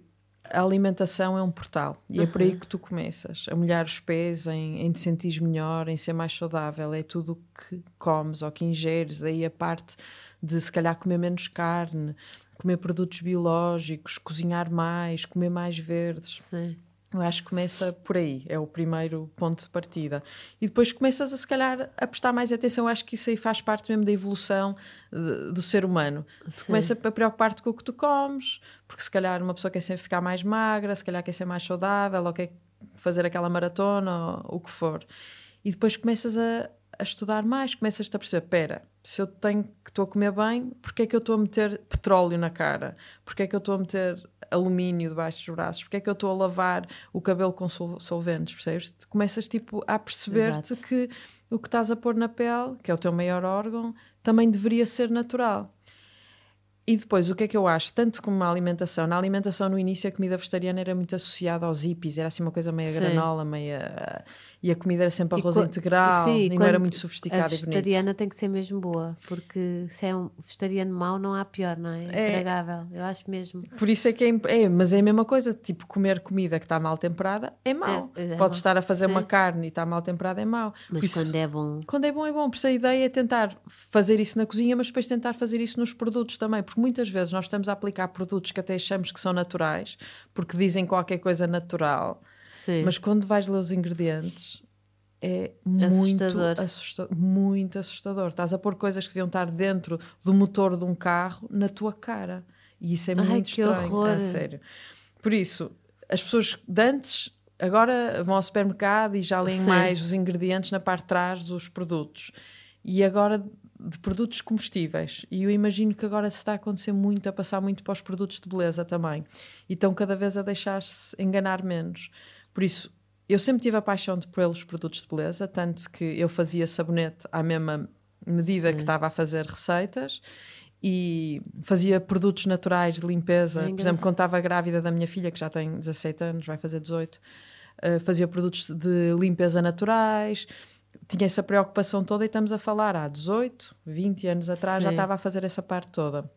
a alimentação é um portal e é por aí que tu começas a molhar os pés, em, em te sentir melhor, em ser mais saudável. É tudo o que comes ou que ingeres. Aí a parte de se calhar comer menos carne, comer produtos biológicos, cozinhar mais, comer mais verdes. Sim. Eu acho que começa por aí, é o primeiro ponto de partida. E depois começas a, se calhar, a prestar mais atenção. Eu acho que isso aí faz parte mesmo da evolução de- do ser humano. Tu começa a preocupar-te com o que tu comes, porque se calhar uma pessoa quer sempre ficar mais magra, se calhar quer ser mais saudável, ou quer fazer aquela maratona, ou o que for. E depois começas a, a estudar mais, começas-te a perceber, pera, se eu tenho que estou a comer bem, porque é que eu estou a meter petróleo na cara? Porque é que eu estou a meter alumínio debaixo dos braços? Porque é que eu estou a lavar o cabelo com sol- solventes, percebes? Começas tipo a perceber-te que o que estás a pôr na pele, que é o teu maior órgão, também deveria ser natural. E depois, o que é que eu acho? Tanto como a alimentação, na alimentação no início a comida vegetariana era muito associada aos hippies, era assim uma coisa meio Sim. granola, meia... e a comida era sempre arroz integral, sim, não era muito A sofisticado e bonito. vegetariana tem que ser mesmo boa, porque se é um vegetariano mau, não há pior, não é? É. Intragável, eu acho mesmo. Por isso é que é, é, mas é a mesma coisa, tipo, comer comida que está mal temperada é mau. É, é Podes mau. estar a fazer uma Sim. carne e está mal temperada é mau. Mas isso- quando é bom. Quando é bom, é bom. Por isso a ideia é tentar fazer isso na cozinha, mas depois tentar fazer isso nos produtos também. Porque muitas vezes nós estamos a aplicar produtos que até achamos que são naturais, porque dizem qualquer coisa natural. Sim. Mas quando vais ler os ingredientes, é muito Assustador. assustador. Muito assustador. Estás a pôr coisas que deviam estar dentro do motor de um carro na tua cara. E isso é Ai, muito que estranho. horror. A sério. Por isso, as pessoas de antes agora vão ao supermercado e já leem Sim. mais os ingredientes na parte de trás dos produtos. E agora de produtos comestíveis. E eu imagino que agora se está a acontecer muito, a passar muito para os produtos de beleza também. E estão cada vez a deixar-se enganar menos. Por isso, eu sempre tive a paixão de pelos produtos de beleza, tanto que eu fazia sabonete à mesma medida que Sim. estava a fazer receitas e fazia produtos naturais de limpeza. Por exemplo, quando estava grávida da minha filha, que já tem 17 anos, vai fazer 18, eh, fazia produtos de limpeza naturais. Tinha essa preocupação toda e estamos a falar há 18, 20 anos atrás, já Sim. estava a fazer essa parte toda.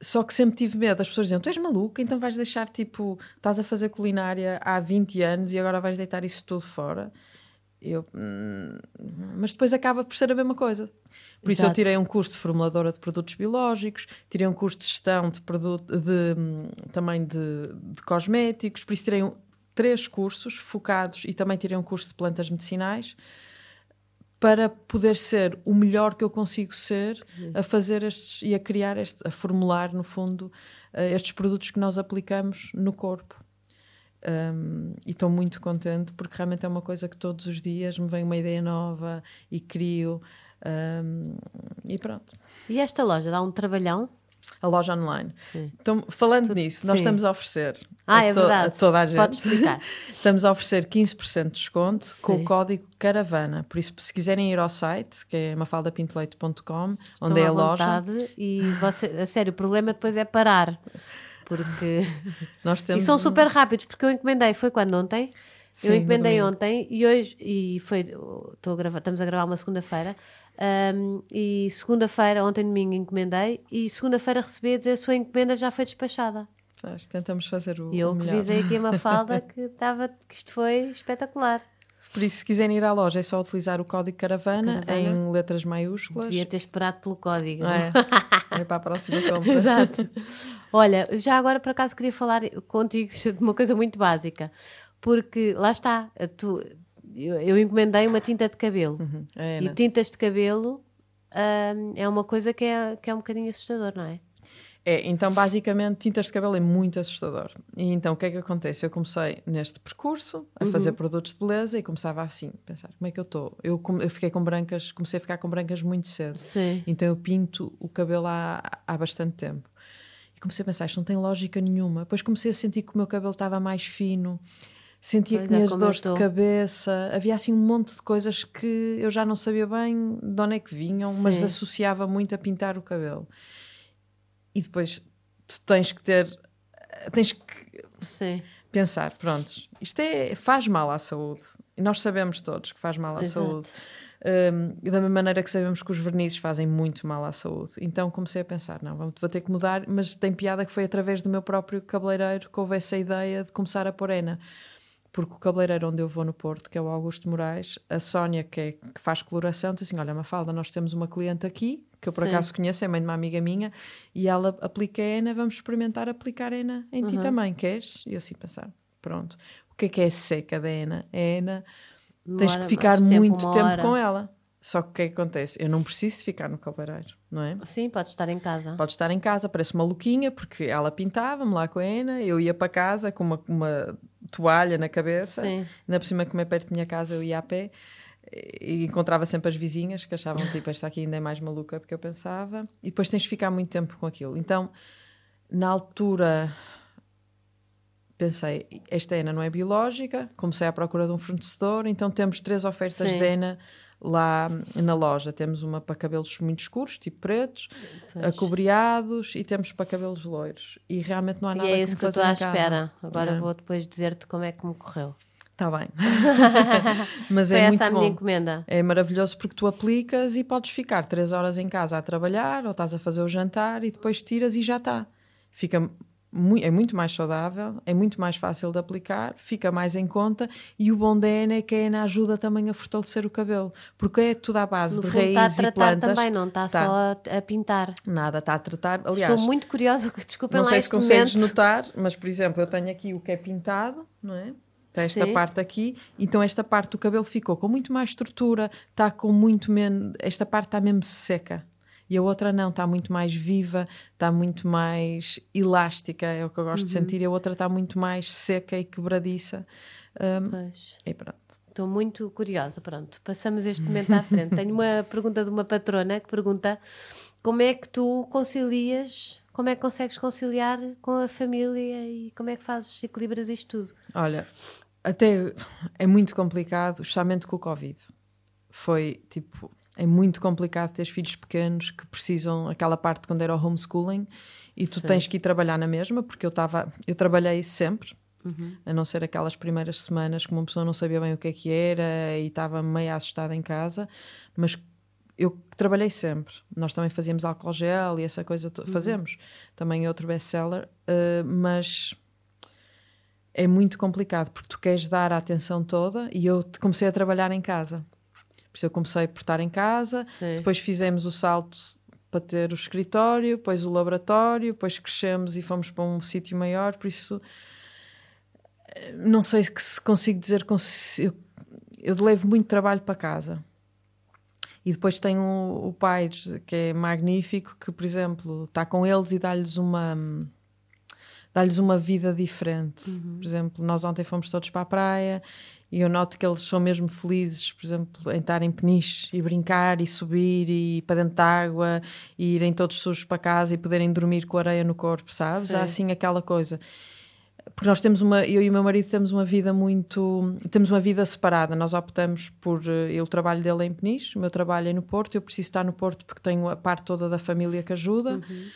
Só que sempre tive medo. As pessoas diziam: Tu és maluca, então vais deixar tipo, estás a fazer culinária há 20 anos e agora vais deitar isso tudo fora. Eu, "Hum", mas depois acaba por ser a mesma coisa. Por isso eu Exato. tirei um curso de formuladora de produtos biológicos, tirei um curso de gestão de produto, de, hum, também de, de cosméticos, por isso tirei um- três cursos focados e também tirei um curso de plantas medicinais para poder ser o melhor que eu consigo ser a fazer estes e a criar este, a formular no fundo eh, estes produtos que nós aplicamos no corpo. Um, e estou muito contente porque realmente é uma coisa que todos os dias me vem uma ideia nova e crio um, e pronto. E esta loja dá um trabalhão? A loja online. Sim. Então, falando nisso, nós sim. estamos a oferecer Ah, a, é to- verdade. a toda a gente. Podes explicar. [laughs] Estamos a oferecer 15% de desconto com Sim. o código Caravana. Por isso, se quiserem ir ao site, que é mafaldapintoleite.com, onde é a loja, E você, a sério, o problema depois é parar. Porque. [laughs] nós temos. E são super rápidos, porque eu encomendei, foi quando ontem? Sim, eu encomendei ontem e hoje, e foi, estou a gravar, estamos a gravar uma segunda-feira, ahm, e segunda-feira, ontem domingo encomendei, e segunda-feira recebi a dizer a sua encomenda já foi despachada. Pois, Tentamos fazer o, E eu o [laughs] que melhor. avisei aqui a Mafalda que, estava, que isto foi espetacular. Por isso, se quiserem ir à loja, é só utilizar o código Caravana, Caravana. em letras maiúsculas. Devia ter esperado pelo código. É, [laughs] é para a próxima compra. Exato. Olha, já agora por acaso queria falar contigo de uma coisa muito básica, porque lá está, tu, eu, eu encomendei uma tinta de cabelo Uhum, é, e tintas de cabelo hum, é uma coisa que é, que é um bocadinho assustador, não é? É, então basicamente tintas de cabelo é muito assustador. E então o que é que acontece? Eu comecei neste percurso a fazer produtos de beleza e começava assim, a pensar como é que eu estou. Eu, eu fiquei com brancas, comecei a ficar com brancas muito cedo. Sim. Então eu pinto o cabelo há, há bastante tempo. E comecei a pensar, isto não tem lógica nenhuma. Depois comecei a sentir que o meu cabelo estava mais fino, sentia Pois que tinha as como eu dores de cabeça, havia assim um monte de coisas que eu já não sabia bem de onde é que vinham, mas Sim. associava muito a pintar o cabelo. E depois tu tens que ter, tens que Sim. pensar, prontos, isto é, faz mal à saúde. E nós sabemos todos que faz mal à Exato. saúde. Um, e da mesma maneira que sabemos que os vernizes fazem muito mal à saúde. Então comecei a pensar, não, vou ter que mudar, mas tem piada que foi através do meu próprio cabeleireiro que houve essa ideia de começar a pôr henna. Porque o cabeleireiro onde eu vou no Porto, que é o Augusto Moraes, a Sónia, que, é, que faz coloração, disse assim: Olha, Mafalda, nós temos uma cliente aqui, que eu por Sim. acaso conheço, é mãe de uma amiga minha, e ela aplica henna, vamos experimentar aplicar henna em ti também, queres? E eu assim pensar: Pronto, o que é que é seca da henna? A henna tens que ficar tempo, muito tempo hora. com ela. Só que o que é que acontece? Eu não preciso ficar no cabeleireiro, não é? Sim, pode estar em casa. Pode estar em casa, parece maluquinha, porque ela pintava-me lá com a Ana, eu ia para casa com uma, uma toalha na cabeça, Sim. ainda por cima, como é perto da minha casa, eu ia a pé e encontrava sempre as vizinhas que achavam tipo, esta aqui ainda é mais maluca do que eu pensava, e depois tens de ficar muito tempo com aquilo. Então, na altura, pensei, esta henna não é biológica, comecei à procura de um fornecedor, então temos três ofertas Sim. de henna lá na loja. Temos uma para cabelos muito escuros, tipo pretos, Pois. acobreados, e temos para cabelos loiros. E realmente não há E nada é como isso que eu fazer estou à espera. Agora É. vou depois dizer-te como é que me correu. Está bem. [laughs] Mas Foi é muito bom. encomenda. É maravilhoso porque tu aplicas e podes ficar três horas em casa a trabalhar ou estás a fazer o jantar e depois tiras e já está. Fica é muito mais saudável, é muito mais fácil de aplicar, fica mais em conta e o bom da ENA é que a ENA ajuda também a fortalecer o cabelo, porque é tudo à base No de fundo está a raízes e tratar plantas. também, não está Tá. só a, a pintar. Nada, está a tratar. Aliás, Estou muito curiosa, [laughs] desculpem não lá sei se consegues momento. notar, mas por exemplo, eu tenho aqui o que é pintado, não é? Esta Sim. parte aqui, então esta parte do cabelo ficou com muito mais estrutura, está com muito menos. Esta parte está mesmo seca. E a outra não, está muito mais viva, está muito mais elástica, é o que eu gosto de Uhum. sentir. E a outra está muito mais seca e quebradiça. Um, Pois. e pronto. Estou muito curiosa, pronto. Passamos este momento à frente. Tenho uma [laughs] pergunta de uma patrona que pergunta como é que tu concilias, como é que consegues conciliar com a família e como é que fazes, equilibras isto tudo? Olha, até é muito complicado, justamente com o Covid. Foi tipo, é muito complicado ter filhos pequenos que precisam aquela parte quando era o homeschooling e tu Sim. tens que ir trabalhar na mesma, porque eu estava, eu trabalhei sempre, Uhum. a não ser aquelas primeiras semanas que uma pessoa não sabia bem o que é que era e estava meio assustada em casa, mas eu trabalhei sempre. Nós também fazíamos álcool gel e essa coisa, to- fazemos. Também é outro best-seller, eh, mas é muito complicado porque tu queres dar a atenção toda e eu comecei a trabalhar em casa. Por isso eu comecei por estar em casa, Sim. depois fizemos o salto para ter o escritório, depois o laboratório, depois crescemos e fomos para um sítio maior, por isso não sei se- consigo dizer eu, eu levo muito trabalho para casa. E depois tenho o, o pai que é magnífico, que por exemplo está com eles e dá-lhes uma dá-lhes uma vida diferente. Uhum. Por exemplo, nós ontem fomos todos para a praia e eu noto que eles são mesmo felizes, por exemplo, em estar em peniche e brincar e subir e ir para dentro da água e irem todos sujos para casa e poderem dormir com areia no corpo, sabes? Sim. Há assim aquela coisa. Porque nós temos uma, eu e o meu marido temos uma vida muito, temos uma vida separada. Nós optamos por, eh, eu o trabalho dele é em Peniche, o meu trabalho é no Porto, eu preciso estar no Porto porque tenho a parte toda da família que ajuda. Uhum.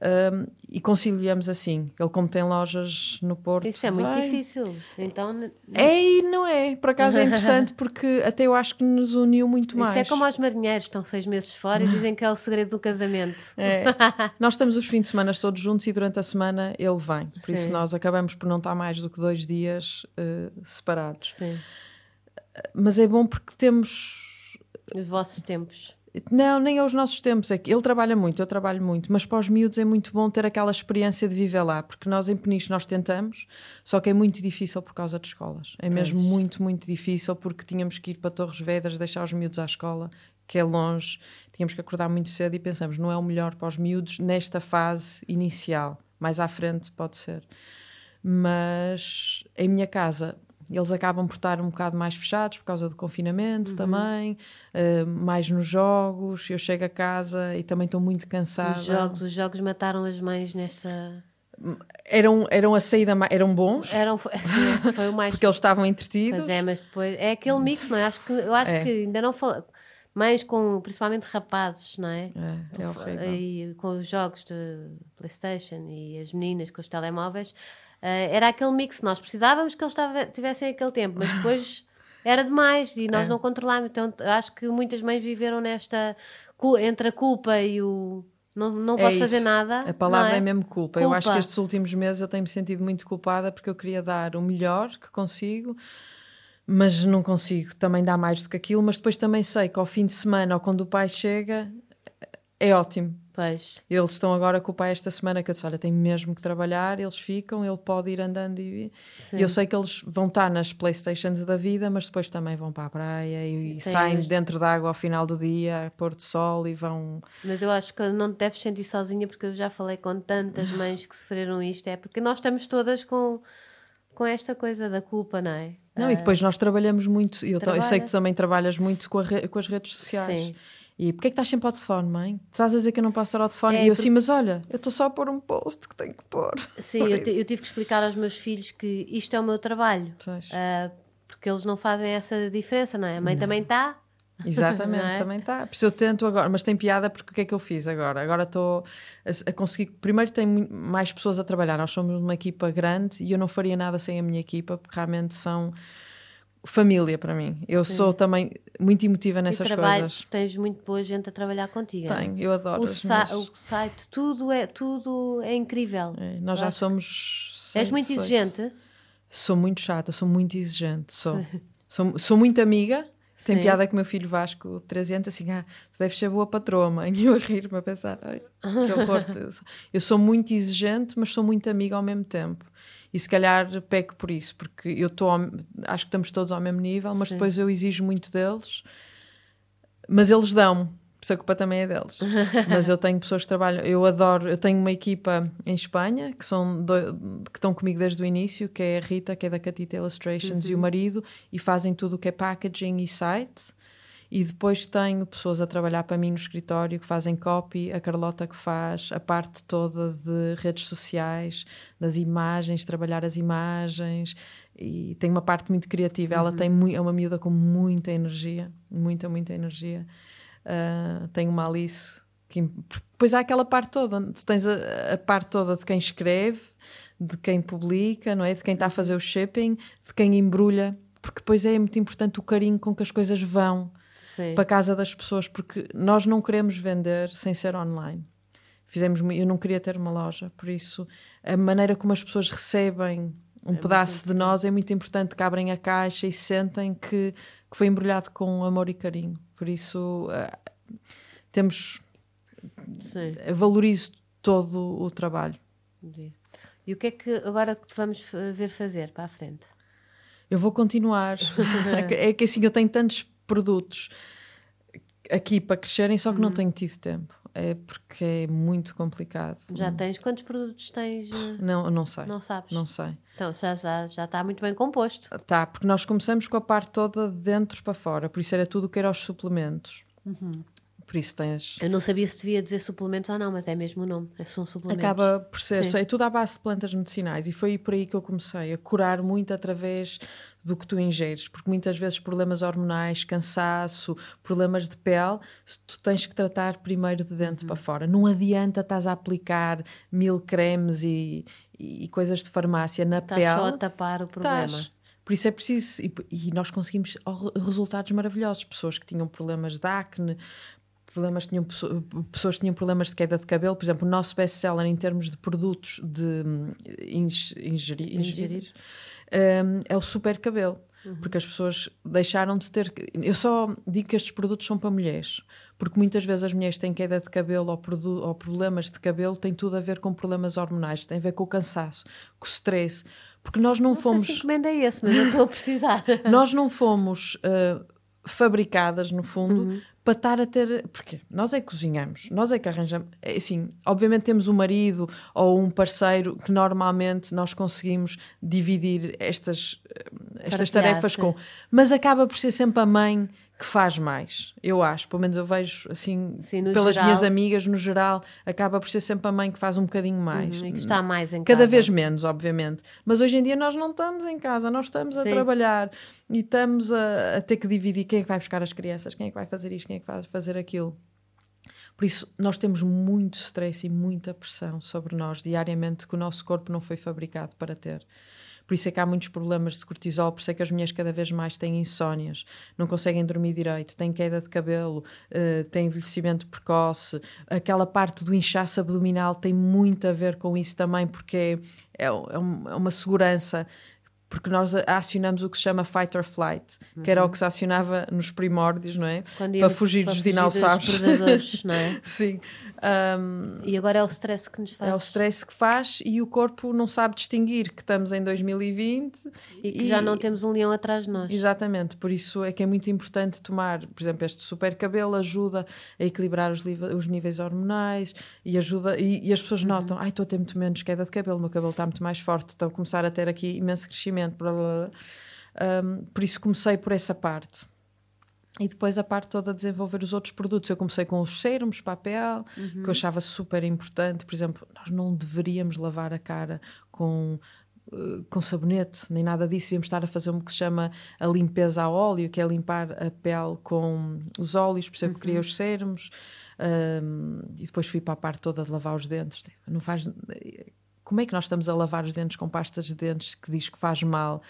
Um, e conciliamos assim. Ele, como tem lojas no Porto. Isso é muito vem. difícil. Então, É e não é. Por acaso é interessante [laughs] porque até eu acho que nos uniu muito isso mais. é como aos marinheiros, estão seis meses fora e dizem que é o segredo do casamento. É. [laughs] Nós estamos os fins de semana todos juntos e durante a semana ele vem. Por isso Sim. nós acabamos por não estar mais do que dois dias eh, separados. Sim. Mas é bom porque temos. Os vossos tempos. Não, nem aos nossos tempos. É que ele trabalha muito, eu trabalho muito, mas para os miúdos é muito bom ter aquela experiência de viver lá, porque nós em Peniche nós tentamos, só que é muito difícil por causa de escolas. É mesmo Pois. muito, muito difícil porque tínhamos que ir para Torres Vedras, deixar os miúdos à escola, que é longe, tínhamos que acordar muito cedo e pensamos, não é o melhor para os miúdos nesta fase inicial. Mais à frente pode ser. Mas em minha casa eles acabam por estar um bocado mais fechados por causa do confinamento também, eh, mais nos jogos. Eu chego a casa e também estou muito cansada. Os jogos, os jogos mataram as mães nesta. Eram, eram a saída, eram bons, Eram, assim, foi o [laughs] mais. porque eles estavam entretidos. Pois é, mas depois. É aquele mix, não é? Acho que, eu acho É. que ainda não falo. Mães com, principalmente rapazes, não é? É, é horrível. E com os jogos de PlayStation e as meninas com os telemóveis, era aquele mix. Nós precisávamos que eles tivessem aquele tempo, mas depois [laughs] era demais e nós É. não controlámos. Então acho que muitas mães viveram nesta. entre a culpa e o. Não, não É posso fazer isso. nada. A palavra não é? mesmo culpa. Eu acho que Culpa. estes últimos meses eu tenho-me sentido muito culpada porque eu queria dar o melhor que consigo, mas não consigo também dar mais do que aquilo. Mas depois também sei que ao fim de semana ou quando o pai chega é ótimo. Pois. Eles estão agora com o pai esta semana que eu disse: Olha, tem mesmo que trabalhar. Eles ficam, ele pode ir andando e. Sim. Eu sei que eles vão estar nas Playstations da vida, mas depois também vão para a praia e, e saem dentro da água ao final do dia, pôr do sol e vão. Mas eu acho que não te deves sentir sozinha porque eu já falei com tantas [sighs] mães que sofreram isto. É porque nós estamos todas com, com esta coisa da culpa, não é? Não, e depois nós trabalhamos muito, eu, eu sei que tu também trabalhas muito com, re- com as redes sociais. Sim. E porquê é que estás sempre ao telefone, mãe? Estás a dizer que eu não posso estar ao telefone? É, e eu porque- assim, mas olha, eu estou só a pôr um post que tenho que pôr. Sim, Por eu, eu tive que explicar aos meus filhos que isto é o meu trabalho. Pois. Ah, porque eles não fazem essa diferença, não é? A mãe também está. Exatamente, [laughs] Não é? também está. Por isso eu tento agora, mas tem piada porque o que é que eu fiz agora? Agora estou a, a conseguir. Primeiro, tem mais pessoas a trabalhar. Nós somos uma equipa grande e eu não faria nada sem a minha equipa porque realmente são família para mim. Eu Sim. sou também muito emotiva E nessas trabalho, coisas. tens muito boa gente a trabalhar contigo. é? Tenho, eu adoro. O, sa- o site, tudo é, tudo é incrível. É, nós já somos. És muito seis. exigente? Sou muito chata, sou muito exigente. Sou, [laughs] sou, sou muito amiga. Tem Sim. piada que o meu filho Vasco, de 13 anos, assim, ah, tu deves ser boa patroa, mãe. [laughs] E eu a rir-me a pensar, ai, que horror. [laughs] eu sou muito exigente, mas sou muito amiga ao mesmo tempo. E se calhar peco por isso, porque eu estou, acho que estamos todos ao mesmo nível, mas Sim. depois eu exijo muito deles, mas eles dão-me. Por isso a culpa também é deles. [laughs] mas eu tenho pessoas que trabalham, eu adoro, eu tenho uma equipa em Espanha que são do- que estão comigo desde o início, que é a Rita, que é da Catita Illustrations, e o marido, e fazem tudo o que é packaging e site. E depois tenho pessoas a trabalhar para mim no escritório que fazem copy, a Carlota que faz a parte toda de redes sociais, das imagens, trabalhar as imagens. E tem uma parte muito criativa. Ela tem mui- é uma miúda com muita energia, muita, muita energia. Ah, tem uma Alice que depois há aquela parte toda. Tu tens a, a parte toda de quem escreve, de quem publica, não é? De quem está a fazer o shipping, de quem embrulha, porque depois é muito importante o carinho com que as coisas vão Sim. para a casa das pessoas, porque nós não queremos vender sem ser online. Fizemos, eu não queria ter uma loja, por isso a maneira como as pessoas recebem um muito pedaço de nós é muito importante que abrem a caixa e sentem que, que foi embrulhado com amor e carinho. Por isso ah, temos Sim. valorizo todo o trabalho. entendi. E o que é que agora que te vamos eh, ver fazer para a frente? Eu vou continuar. [laughs] é que assim, eu tenho tantos produtos aqui para crescerem, só que não tenho tido tempo. É porque é muito complicado. Já tens quantos produtos tens? eh, Não, não sei. Não sabes? Não sei. Então já, já, já está muito bem composto. Tá, porque nós começamos com a parte toda de dentro para fora, por isso era tudo o que era os suplementos. Por isso tens. Eu não sabia se devia dizer suplementos ou não, mas é mesmo o nome. é- São suplementos. Acaba por ser, Sim. é tudo à base de plantas medicinais e foi por aí que eu comecei a curar muito através do que tu ingeres, porque muitas vezes problemas hormonais, cansaço, problemas de pele, tu tens que tratar primeiro de dentro Uhum. para fora. Não adianta estás a aplicar mil cremes e, e coisas de farmácia na Estás pele. só a tapar o problema. Estás. Por isso é preciso. E, e nós conseguimos resultados maravilhosos. Pessoas que tinham problemas de acne, problemas tinham, pesso- pessoas que tinham problemas de queda de cabelo. Por exemplo, o nosso best-seller em termos de produtos de hum, ing- ingeri- ingerir, hum, é o super cabelo. Porque as pessoas deixaram de ter. Eu só digo que estes produtos são para mulheres, porque muitas vezes as mulheres têm queda de cabelo ou, produ- ou problemas de cabelo, tem tudo a ver com problemas hormonais, tem a ver com o cansaço, com o stress. Porque nós não, Não fomos. sei se encomenda é esse, mas eu estou a precisar. [laughs] Nós não fomos uh, fabricadas, no fundo, Uhum. Para estar a ter. Porque nós é que cozinhamos, nós é que arranjamos. É Assim, obviamente temos um marido ou um parceiro que normalmente nós conseguimos dividir estas, uh, estas tarefas com. Mas acaba por ser sempre a mãe que faz mais, eu acho. Pelo menos eu vejo assim, Sim, pelas geral. minhas amigas, no geral, acaba por ser sempre a mãe que faz um bocadinho mais. Uhum, e que está mais em Cada casa. vez menos, obviamente. Mas hoje em dia nós não estamos em casa, nós estamos a Sim. trabalhar e estamos a, a ter que dividir quem é que vai buscar as crianças, quem é que vai fazer isto, quem é que vai fazer aquilo. Por isso, nós temos muito stress e muita pressão sobre nós diariamente que o nosso corpo não foi fabricado para ter. Por isso é que há muitos problemas de cortisol, por isso é que as mulheres cada vez mais têm insónias, não conseguem dormir direito, têm queda de cabelo, eh, têm envelhecimento precoce. Aquela parte do inchaço abdominal tem muito a ver com isso também, porque é, é é uma segurança porque nós acionamos o que se chama fight or flight, que era o que se acionava nos primórdios, não é? Para fugir para dos fugir dinossauros. predadores, não é? [laughs] Sim. Um, E agora é o stress que nos faz. é o stress que faz e o corpo não sabe distinguir que estamos em 2020 E que já não temos um leão atrás de nós. Exatamente, por isso é que é muito importante tomar, por exemplo, este super cabelo ajuda a equilibrar os, os níveis hormonais e ajuda, e, e as pessoas Uhum. notam, ai, estou a ter muito menos queda de cabelo, o meu cabelo está muito mais forte, estou a começar a ter aqui imenso crescimento, blá, blá, blá. Um, por isso comecei por essa parte. E depois a parte toda de desenvolver os outros produtos. Eu comecei com os sérums, papel, Uhum. que eu achava super importante. Por exemplo, nós não deveríamos lavar a cara com, eh, com sabonete, nem nada disso. Devíamos estar a fazer o que se chama a limpeza a óleo, que é limpar a pele com os óleos. Por isso é que eu criei os sérums. Ahm, e depois fui para a parte toda de lavar os dentes. Não faz... Como é que nós estamos a lavar os dentes com pastas de dentes que diz que faz mal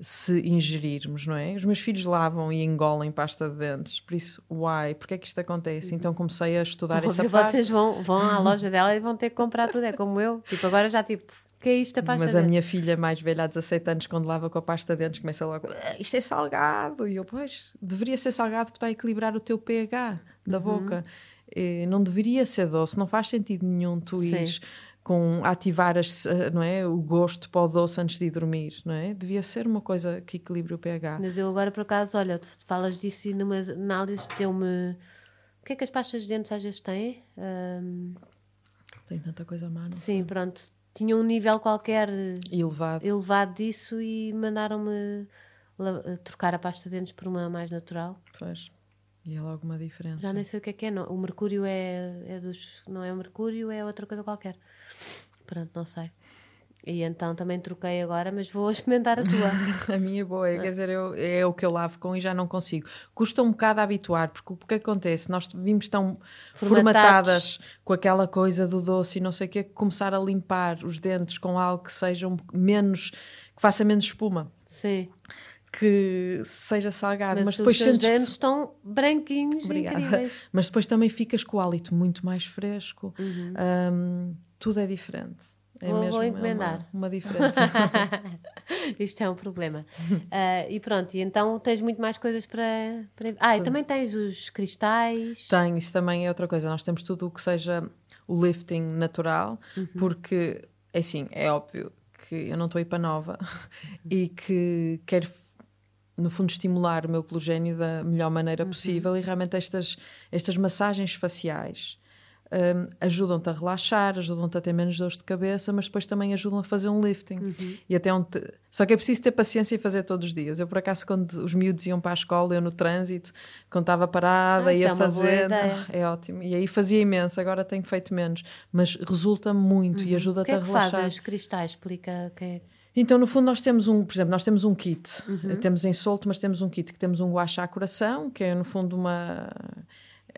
se ingerirmos, não é? Os meus filhos lavam e engolem pasta de dentes, por isso, why? Porquê é que isto acontece? Então comecei a estudar essa Porque parte. vocês vão, vão à loja dela e vão ter que comprar tudo. É como eu. Tipo, agora já tipo, que é isto a pasta Mas de a dentes? minha filha mais velha, há 17 anos, quando lava com a pasta de dentes, começa logo, "Ah, isto é salgado. E eu, pois, deveria ser salgado porque está a equilibrar o teu pH da Uhum. boca. E não deveria ser doce, não faz sentido nenhum tu ires com ativar as, eh, não é, o gosto para o doce antes de ir dormir, não é? Devia ser uma coisa que equilibre o pH. Mas eu agora, por acaso, olha, tu falas disso e numas análises deu-me... O que é que as pastas de dentes às vezes têm? Ahm, Tem tanta coisa má, não? sim, pronto. Tinha um nível qualquer Elevado. elevado disso e mandaram-me la- trocar a pasta de dentes por uma mais natural. Pois. E é logo uma diferença. Já nem sei o que é que é. Não. O mercúrio é, é dos. Não é o mercúrio, é outra coisa qualquer. Pronto, não sei. E então também troquei agora, mas vou experimentar a tua. [laughs] A minha é boa, quer dizer, eu, é o que eu lavo com e já não consigo. Custa um bocado a habituar, porque o que acontece? Nós vimos tão formatadas com aquela coisa do doce e não sei o que, começar a limpar os dentes com algo que seja um, menos, que faça menos espuma, Sim. Que seja salgado, Mas, mas, os depois teus sentes dentes estão branquinhos, Obrigada. incríveis. [laughs] mas depois também ficas com o hálito muito mais fresco. Uhum. Hum, tudo é diferente. É Vou- vou mesmo é encomendar. uma, uma diferença. [laughs] Isto é um problema. [laughs] Ah, e pronto, e então tens muito mais coisas para. para... Ah, e também tens os cristais. Tenho, isso também é outra coisa. Nós temos tudo o que seja o lifting natural, porque, é assim, é óbvio que eu não estou aí para nova e que quero, no fundo, estimular o meu cologénio da melhor maneira possível e realmente estas, estas massagens faciais. hum, ajudam-te a relaxar, ajudam-te a ter menos dores de cabeça, mas depois também ajudam a fazer um lifting. E até onde te- Só que é preciso ter paciência e fazer todos os dias. Eu, por acaso, quando os miúdos iam para a escola, eu no trânsito, quando estava parada, Ah, ia é fazer. Ah, é ótimo. E aí fazia imenso, agora tenho feito menos. Mas resulta muito e O que ajuda-te é a que relaxar. fazem os cristais? Explica que é. Então, no fundo, nós temos um, por exemplo, nós temos um kit. Uhum. Temos em solto, mas temos um kit que temos um guacha a coração, que é no fundo uma,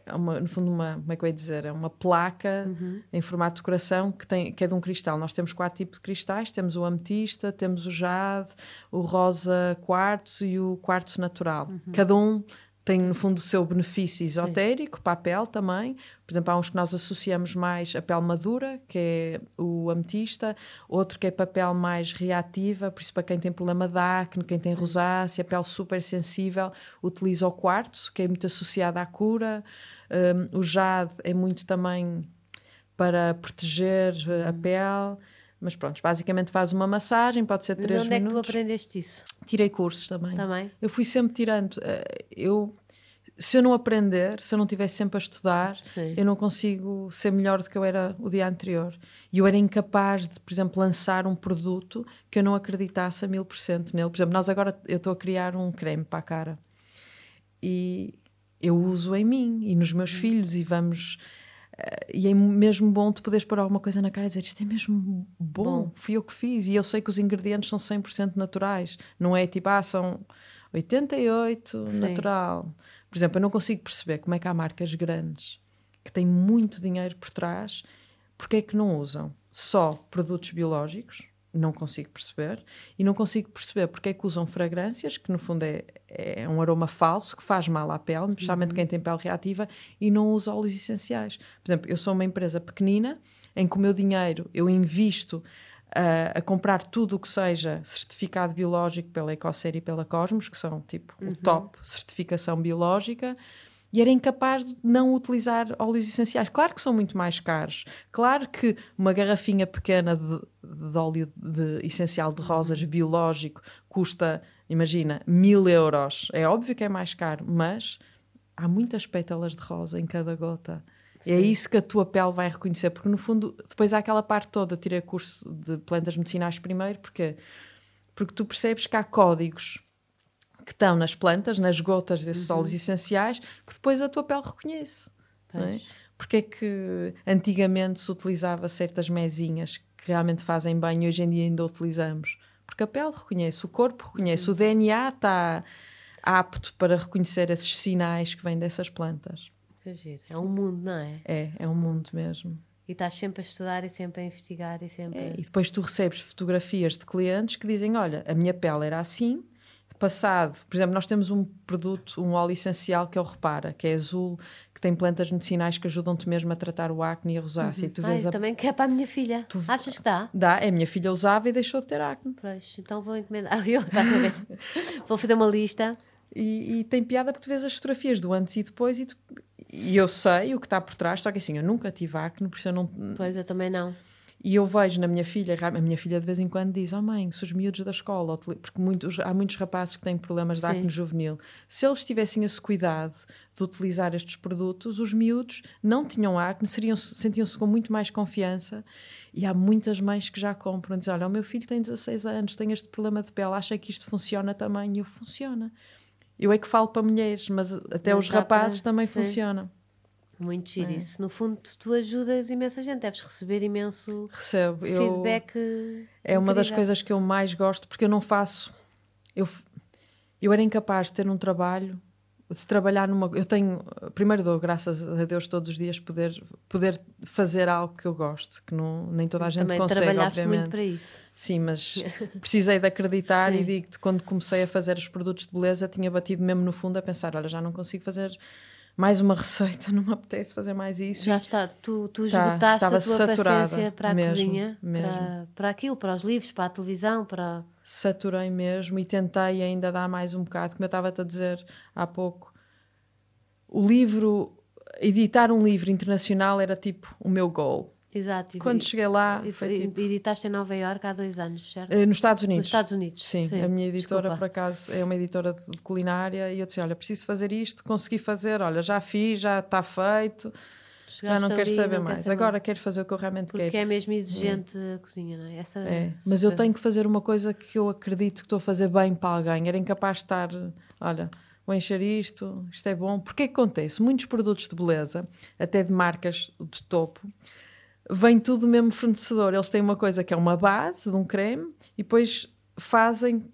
é uma no fundo uma, como é que eu ia dizer, é uma placa Uhum. em formato de coração que tem que é de um cristal. Nós temos quatro tipos de cristais, temos o ametista, temos o jade, o rosa quartzo e o quartzo natural. Uhum. Cada um tem no fundo o seu benefício esotérico, para a pele também. Por exemplo, há uns que nós associamos mais a pele madura, que é o ametista, outro que é pele mais reativa, por isso para quem tem problema de acne, quem tem rosácea, pele super sensível, utiliza o quartzo, que é muito associado à cura. Um, o jade é muito também para proteger uh, a pele. Mas pronto, basicamente faz uma massagem, pode ser De 3 onde é que tu minutos. aprendeste isso? Tirei cursos também. Também? Eu fui sempre tirando. eh, Eu, se eu não aprender, se eu não estiver sempre a estudar, Sim. eu não consigo ser melhor do que eu era o dia anterior. E eu era incapaz de, por exemplo, lançar um produto que eu não acreditasse a mil por cento nele. Por exemplo, nós agora, eu estou a criar um creme para a cara. E eu uso em mim e nos meus filhos e vamos... e é mesmo bom tu poderes pôr alguma coisa na cara e dizer isto é mesmo bom, Bom. fui eu que fiz. E eu sei que os ingredientes são 100% naturais. Não é tipo, ah, são 88 Sim. natural. Por exemplo, eu não consigo perceber como é que há marcas grandes que têm muito dinheiro por trás, porque é que não usam só produtos biológicos? Não consigo perceber. E não consigo perceber porque é que usam fragrâncias, que no fundo é, é um aroma falso, que faz mal à pele, especialmente quem tem pele reativa, e não usa óleos essenciais. Por exemplo, eu sou uma empresa pequenina, em que o meu dinheiro eu invisto a, a comprar tudo o que seja certificado biológico pela Ecocer e pela Cosmos, que são tipo o top certificação biológica, e era incapaz de não utilizar óleos essenciais. Claro que são muito mais caros. Claro que uma garrafinha pequena de, de óleo de, essencial de rosas biológico custa, imagina, mil euros. É óbvio que é mais caro, mas há muitas pétalas de rosa em cada gota. E é isso que a tua pele vai reconhecer, porque no fundo, depois há aquela parte toda. Eu tirei curso de plantas medicinais primeiro, porque porque tu percebes que há códigos que estão nas plantas, nas gotas desses óleos essenciais, que depois a tua pele reconhece. É? Porque é que antigamente se utilizava certas mesinhas que realmente fazem bem e hoje em dia ainda utilizamos? Porque a pele reconhece, o corpo reconhece, o DNA está apto para reconhecer esses sinais que vêm dessas plantas. É um mundo, não é? É, é um mundo mesmo. E estás sempre a estudar e sempre a investigar e sempre. É, e depois tu recebes fotografias de clientes que dizem: Olha, a minha pele era assim, passado. Por exemplo, nós temos um produto, um óleo essencial que é o Repara, que é azul, que tem plantas medicinais que ajudam-te mesmo a tratar o acne e a rosácea. E tu Ai, a... também quer para a minha filha. Tu- Achas que dá? Dá, é a minha filha usava e deixou de ter acne. Pois, então vou encomendar. [laughs] Ah, eu, a [laughs] ver? vou fazer uma lista. E, e tem piada porque tu vês as fotografias do antes e depois e, tu- e eu sei o que está por trás, só que assim, eu nunca tive acne, por isso eu não. Pois, eu também não. E eu vejo na minha filha, a minha filha de vez em quando diz: Oh mãe, se os miúdos da escola, utili-" porque muitos, há muitos rapazes que têm problemas de Sim. acne juvenil, se eles tivessem esse cuidado de utilizar estes produtos, os miúdos não tinham acne, sentiam-se com muito mais confiança. E há muitas mães que já compram, dizem: Olha, o meu filho tem 16 anos, tem este problema de pele, acha que isto funciona também? E eu funciona. Eu é que falo para mulheres, mas até Mas os dá para- rapazes também sim. funciona. Muito giro É. isso. No fundo, tu ajudas imensa gente. Deves receber imenso Recebo. Eu... feedback. É uma das coisas que eu mais gosto, porque eu não faço. Eu, eu era incapaz de ter um trabalho, de trabalhar numa. Eu tenho. Primeiro dou graças a Deus todos os dias poder, poder fazer algo que eu gosto, que não, nem toda a gente Também consegue, trabalhaste obviamente. muito para isso. Sim, mas [laughs] precisei de acreditar e digo-te, quando comecei a fazer os produtos de beleza, tinha batido mesmo no fundo a pensar: olha, já não consigo fazer mais uma receita, [laughs] não me apetece fazer mais isso. Já está, tu, tu Tá, esgotaste a tua saturada, paciência para a mesmo, cozinha, mesmo. Para, para aquilo, para os livros, para a televisão, para. saturei mesmo e tentei ainda dar mais um bocado, como eu estava-te a dizer há pouco. O livro, editar um livro internacional era tipo o meu goal. Exato. Quando cheguei lá, e, foi tipo. editaste em Nova Iorque há dois anos, certo? eh, Nos Estados Unidos. Nos Estados Unidos. Sim, a minha editora, desculpa. por acaso, é uma editora de culinária e eu disse: Olha, preciso fazer isto, consegui fazer, olha, já fiz, já está feito, já Chegaste não quero saber não mais. saber Agora quero fazer o que eu realmente Porque quero. é mesmo exigente a cozinha, não é? Essa, É, mas eu tenho que fazer uma coisa que eu acredito que estou a fazer bem para alguém. Era incapaz de estar, olha, vou encher isto, isto é bom. Porque é que acontece? Muitos produtos de beleza, até de marcas de topo, vem tudo do mesmo fornecedor. Eles têm uma coisa que é uma base de um creme e depois fazem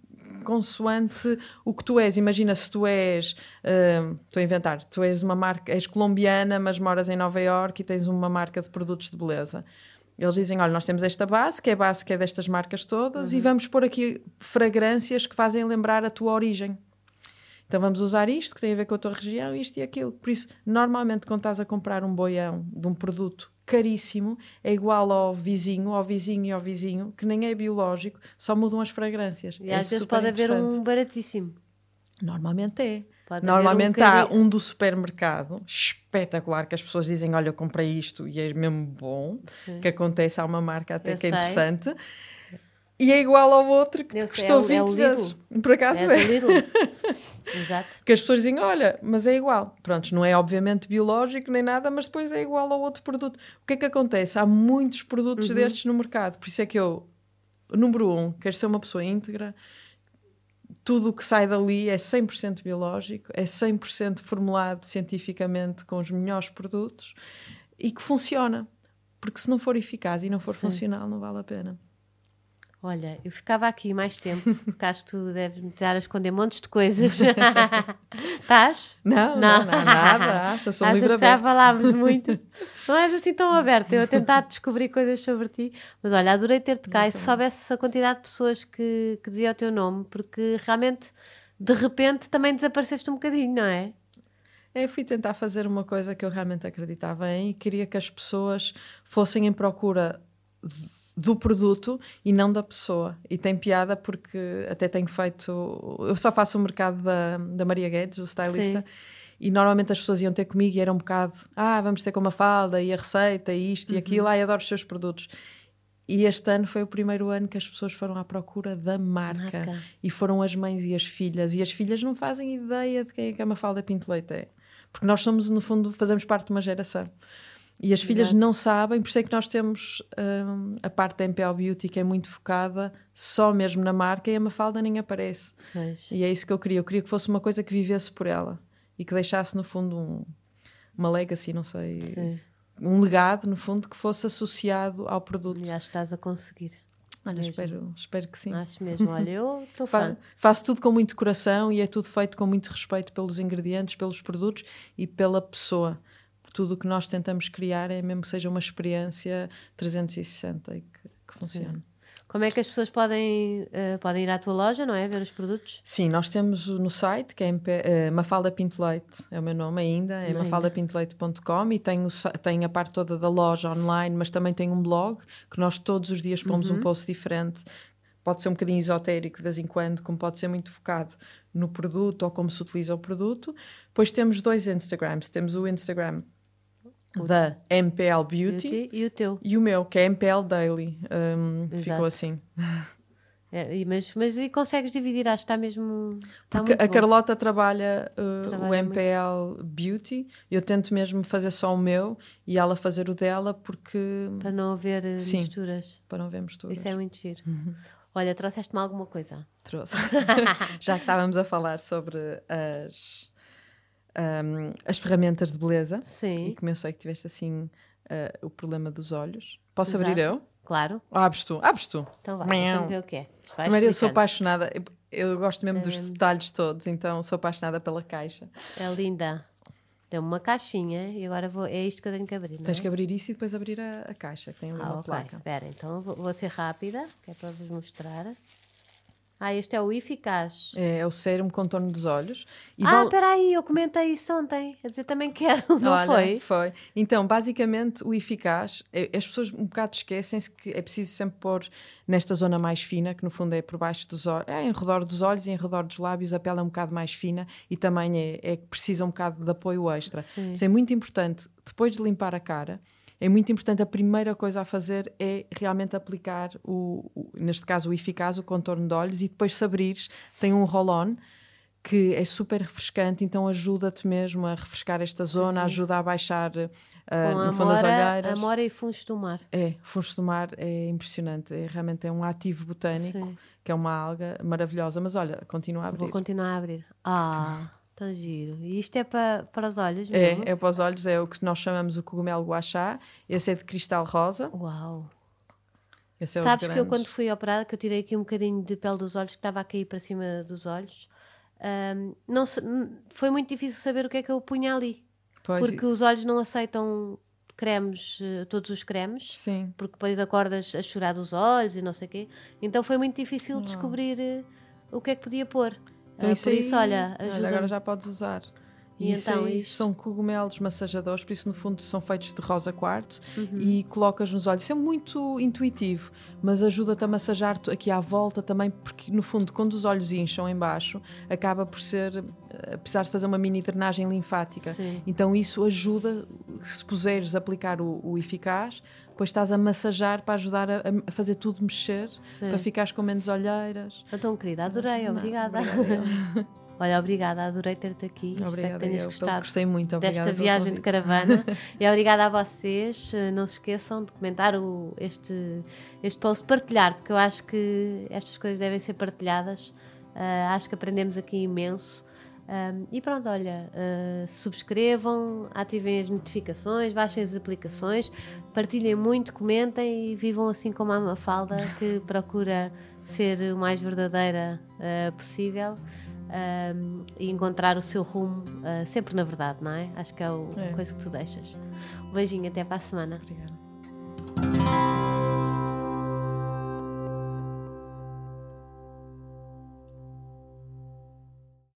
consoante o que tu és. Imagina se tu és, hum, estou a inventar, tu és uma marca, és colombiana, mas moras em Nova Iorque e tens uma marca de produtos de beleza. Eles dizem, olha, nós temos esta base, que é a base que é destas marcas todas, e vamos pôr aqui fragrâncias que fazem lembrar a tua origem. Então vamos usar isto, que tem a ver com a tua região, isto e aquilo. Por isso, normalmente, quando estás a comprar um boião de um produto caríssimo, é igual ao vizinho, ao vizinho e ao vizinho, que nem é biológico, só mudam as fragrâncias. E É às vezes pode haver um baratíssimo. Normalmente é. Pode Normalmente um há um do supermercado espetacular que as pessoas dizem: Olha, eu comprei isto e é mesmo bom. Sim. Que acontece, há uma marca até Eu que é sei. interessante. E é igual ao outro que sei, custou é o- é o 20 Lidl. vezes. Por acaso É é. [laughs] Exato. Que as pessoas dizem, olha, mas é igual. Pronto, não é obviamente biológico nem nada, mas depois é igual ao outro produto. O que é que acontece? Há muitos produtos Uhum. destes no mercado. Por isso é que eu, número um, quero ser uma pessoa íntegra. Tudo o que sai dali é 100% biológico, é 100% formulado cientificamente com os melhores produtos e que funciona. Porque se não for eficaz e não for Sim. funcional, não vale a pena. Olha, eu ficava aqui mais tempo, porque acho que tu deves me estar a esconder montes de coisas. [laughs] Estás? Não, não, não, nada. Acho, sou um Achas livro que já aberto. falámos muito? [laughs] Não és assim tão aberto, eu a tentar descobrir coisas sobre ti. Mas olha, adorei ter-te cá e se soubesse a quantidade de pessoas que, que dizia o teu nome, porque realmente, de repente, também desapareceste um bocadinho, não é? Eu fui tentar fazer uma coisa que eu realmente acreditava em e queria que as pessoas fossem em procura do produto e não da pessoa. E tem piada porque até tenho feito. Eu só faço o mercado da, da Maria Guedes, do stylista. Sim. E normalmente as pessoas iam ter comigo e era um bocado, ah, vamos ter com uma falda e a receita e isto e aquilo, ai, adoro os seus produtos. E este ano foi o primeiro ano que as pessoas foram à procura da marca. Marca. E foram as mães e as filhas. E as filhas não fazem ideia de quem é que a Mafalda Pinto Leite é. Porque nós somos, no fundo, fazemos parte de uma geração. E as filhas Exato. não sabem, por isso é que nós temos hum, a parte da MPL Beauty que é muito focada só mesmo na marca e a Mafalda nem aparece. Pois. E é isso que eu queria. Eu queria que fosse uma coisa que vivesse por ela e que deixasse, no fundo, um, uma legacy, não sei, Sim. um legado, no fundo, que fosse associado ao produto. E acho que estás a conseguir. Olha, mesmo. espero, espero que sim. Acho mesmo. Olha, eu estou [laughs] fã. faço tudo com muito coração e é tudo feito com muito respeito pelos ingredientes, pelos produtos e pela pessoa. Tudo o que nós tentamos criar é mesmo que seja uma experiência 360 e que, que funcione. Como é que as pessoas podem, eh, podem ir à tua loja, não é? Ver os produtos? Sim, nós temos no site, que é eh, Mafalda Pinto Leite, é o meu nome ainda, é mafaldapintoleite.com e tem, o sa- tem a parte toda da loja online, mas também tem um blog que nós todos os dias pomos Uhum. um post diferente. Pode ser um bocadinho esotérico de vez em quando, como pode ser muito focado no produto ou como se utiliza o produto. Depois temos dois Instagrams. Temos o Instagram da MPL Beauty, Beauty e o teu. e o meu, que é MPL Daily. Um, ficou assim. É, mas, mas e consegues dividir? Acho que está mesmo. Está Porque muito a. Carlota trabalha, uh, Trabalha o muito. MPL Beauty, eu tento mesmo fazer só o meu e ela fazer o dela porque Para não haver eh, Sim. misturas. para não ver misturas. Isso é muito giro. Uhum. Olha, trouxeste-me alguma coisa? Trouxe. [laughs] Já que estávamos a falar sobre as, um, as ferramentas de beleza e Sim, como eu sei que tiveste assim uh, o problema dos olhos. Posso Exato. abrir eu? claro. Ou abres tu? Abres tu. Então vá, Miau. deixa-me ver o que é. Vai Primeiro, eu sou apaixonada, eu, eu gosto mesmo É dos detalhes todos, então sou apaixonada pela caixa. É linda. Deu-me uma caixinha e agora vou... é isto que eu tenho que abrir. Não Tens é? que abrir isso e depois abrir a, a caixa, que tem ali Ah, uma ok. placa. Espera, então vou, vou ser rápida, que é para vos mostrar. Ah, este é o eficaz. É, é o sérum contorno dos olhos. E ah, vale- espera aí, eu comentei isso ontem. A dizer, também quero, [laughs] não Olha, foi? Foi. Então, basicamente, o eficaz, é- as pessoas um bocado esquecem-se que é preciso sempre pôr nesta zona mais fina, que no fundo é por baixo dos olhos, é em redor dos olhos e em redor dos lábios, a pele é um bocado mais fina e também é, é que precisa um bocado de apoio extra. Sim. Isso é muito importante. Depois de limpar a cara, é muito importante, a primeira coisa a fazer é realmente aplicar, o, o- neste caso, o eficaz, o contorno de olhos, e depois se abrires, tem um roll-on que é super refrescante, então ajuda-te mesmo a refrescar esta zona, ajuda a baixar ah, Com a no fundo as amora, olheiras. amora e fundos do mar. É, fundos do mar é impressionante, é, realmente é um ativo botânico, Sim. que é uma alga maravilhosa, mas olha, continua a abrir. Vou continuar a abrir. Ah, tão giro. E isto é para, para os olhos É, mesmo? é para os olhos, é o que nós chamamos o cogumelo guachá, esse é de cristal rosa, Uau. esse é Sabes que eu quando fui operada, que eu tirei aqui um bocadinho de pele dos olhos que estava a cair para cima dos olhos, ahm, não se- n- foi muito difícil saber o que é que eu punha ali. Pois, Porque os olhos não aceitam cremes, eh, todos os cremes, Sim, porque depois acordas a chorar dos olhos e não sei o quê. Então foi muito difícil descobrir eh, o que é que podia pôr. Então Ah, isso por aí, isso, olha, ajuda agora já podes usar. E isso então, aí isto? são cogumelos massajadores, por isso no fundo são feitos de rosa quartzo Uhum. e colocas nos olhos. Isso é muito intuitivo, mas ajuda-te a massajar aqui à volta também, porque no fundo quando os olhos incham em baixo, acaba por ser, eh, apesar de fazer uma mini drenagem linfática. Sim. Então isso ajuda, se puseres aplicar o, o eficaz, depois estás a massajar para ajudar a, a fazer tudo mexer, Sim. para ficares com menos olheiras. Então, querida, adorei, Não, obrigada. obrigada [laughs] Olha, obrigada, adorei ter-te aqui. Espero Obrigada, que tenhas eu gostado gostei muito. Obrigada desta viagem de caravana. [laughs] e obrigada a vocês. Eh, Não se esqueçam de comentar o- este, este post, partilhar, porque eu acho que estas coisas devem ser partilhadas. Eh, acho que aprendemos aqui imenso. Um, e pronto, olha, eh, subscrevam, ativem as notificações, baixem as aplicações, partilhem muito, comentem e vivam assim como a Mafalda, que [laughs] procura ser o mais verdadeira eh, possível um, e encontrar o seu rumo uh, sempre na verdade, não é? Acho que é o- a É. coisa que tu deixas. Um beijinho, até para a semana. Obrigada.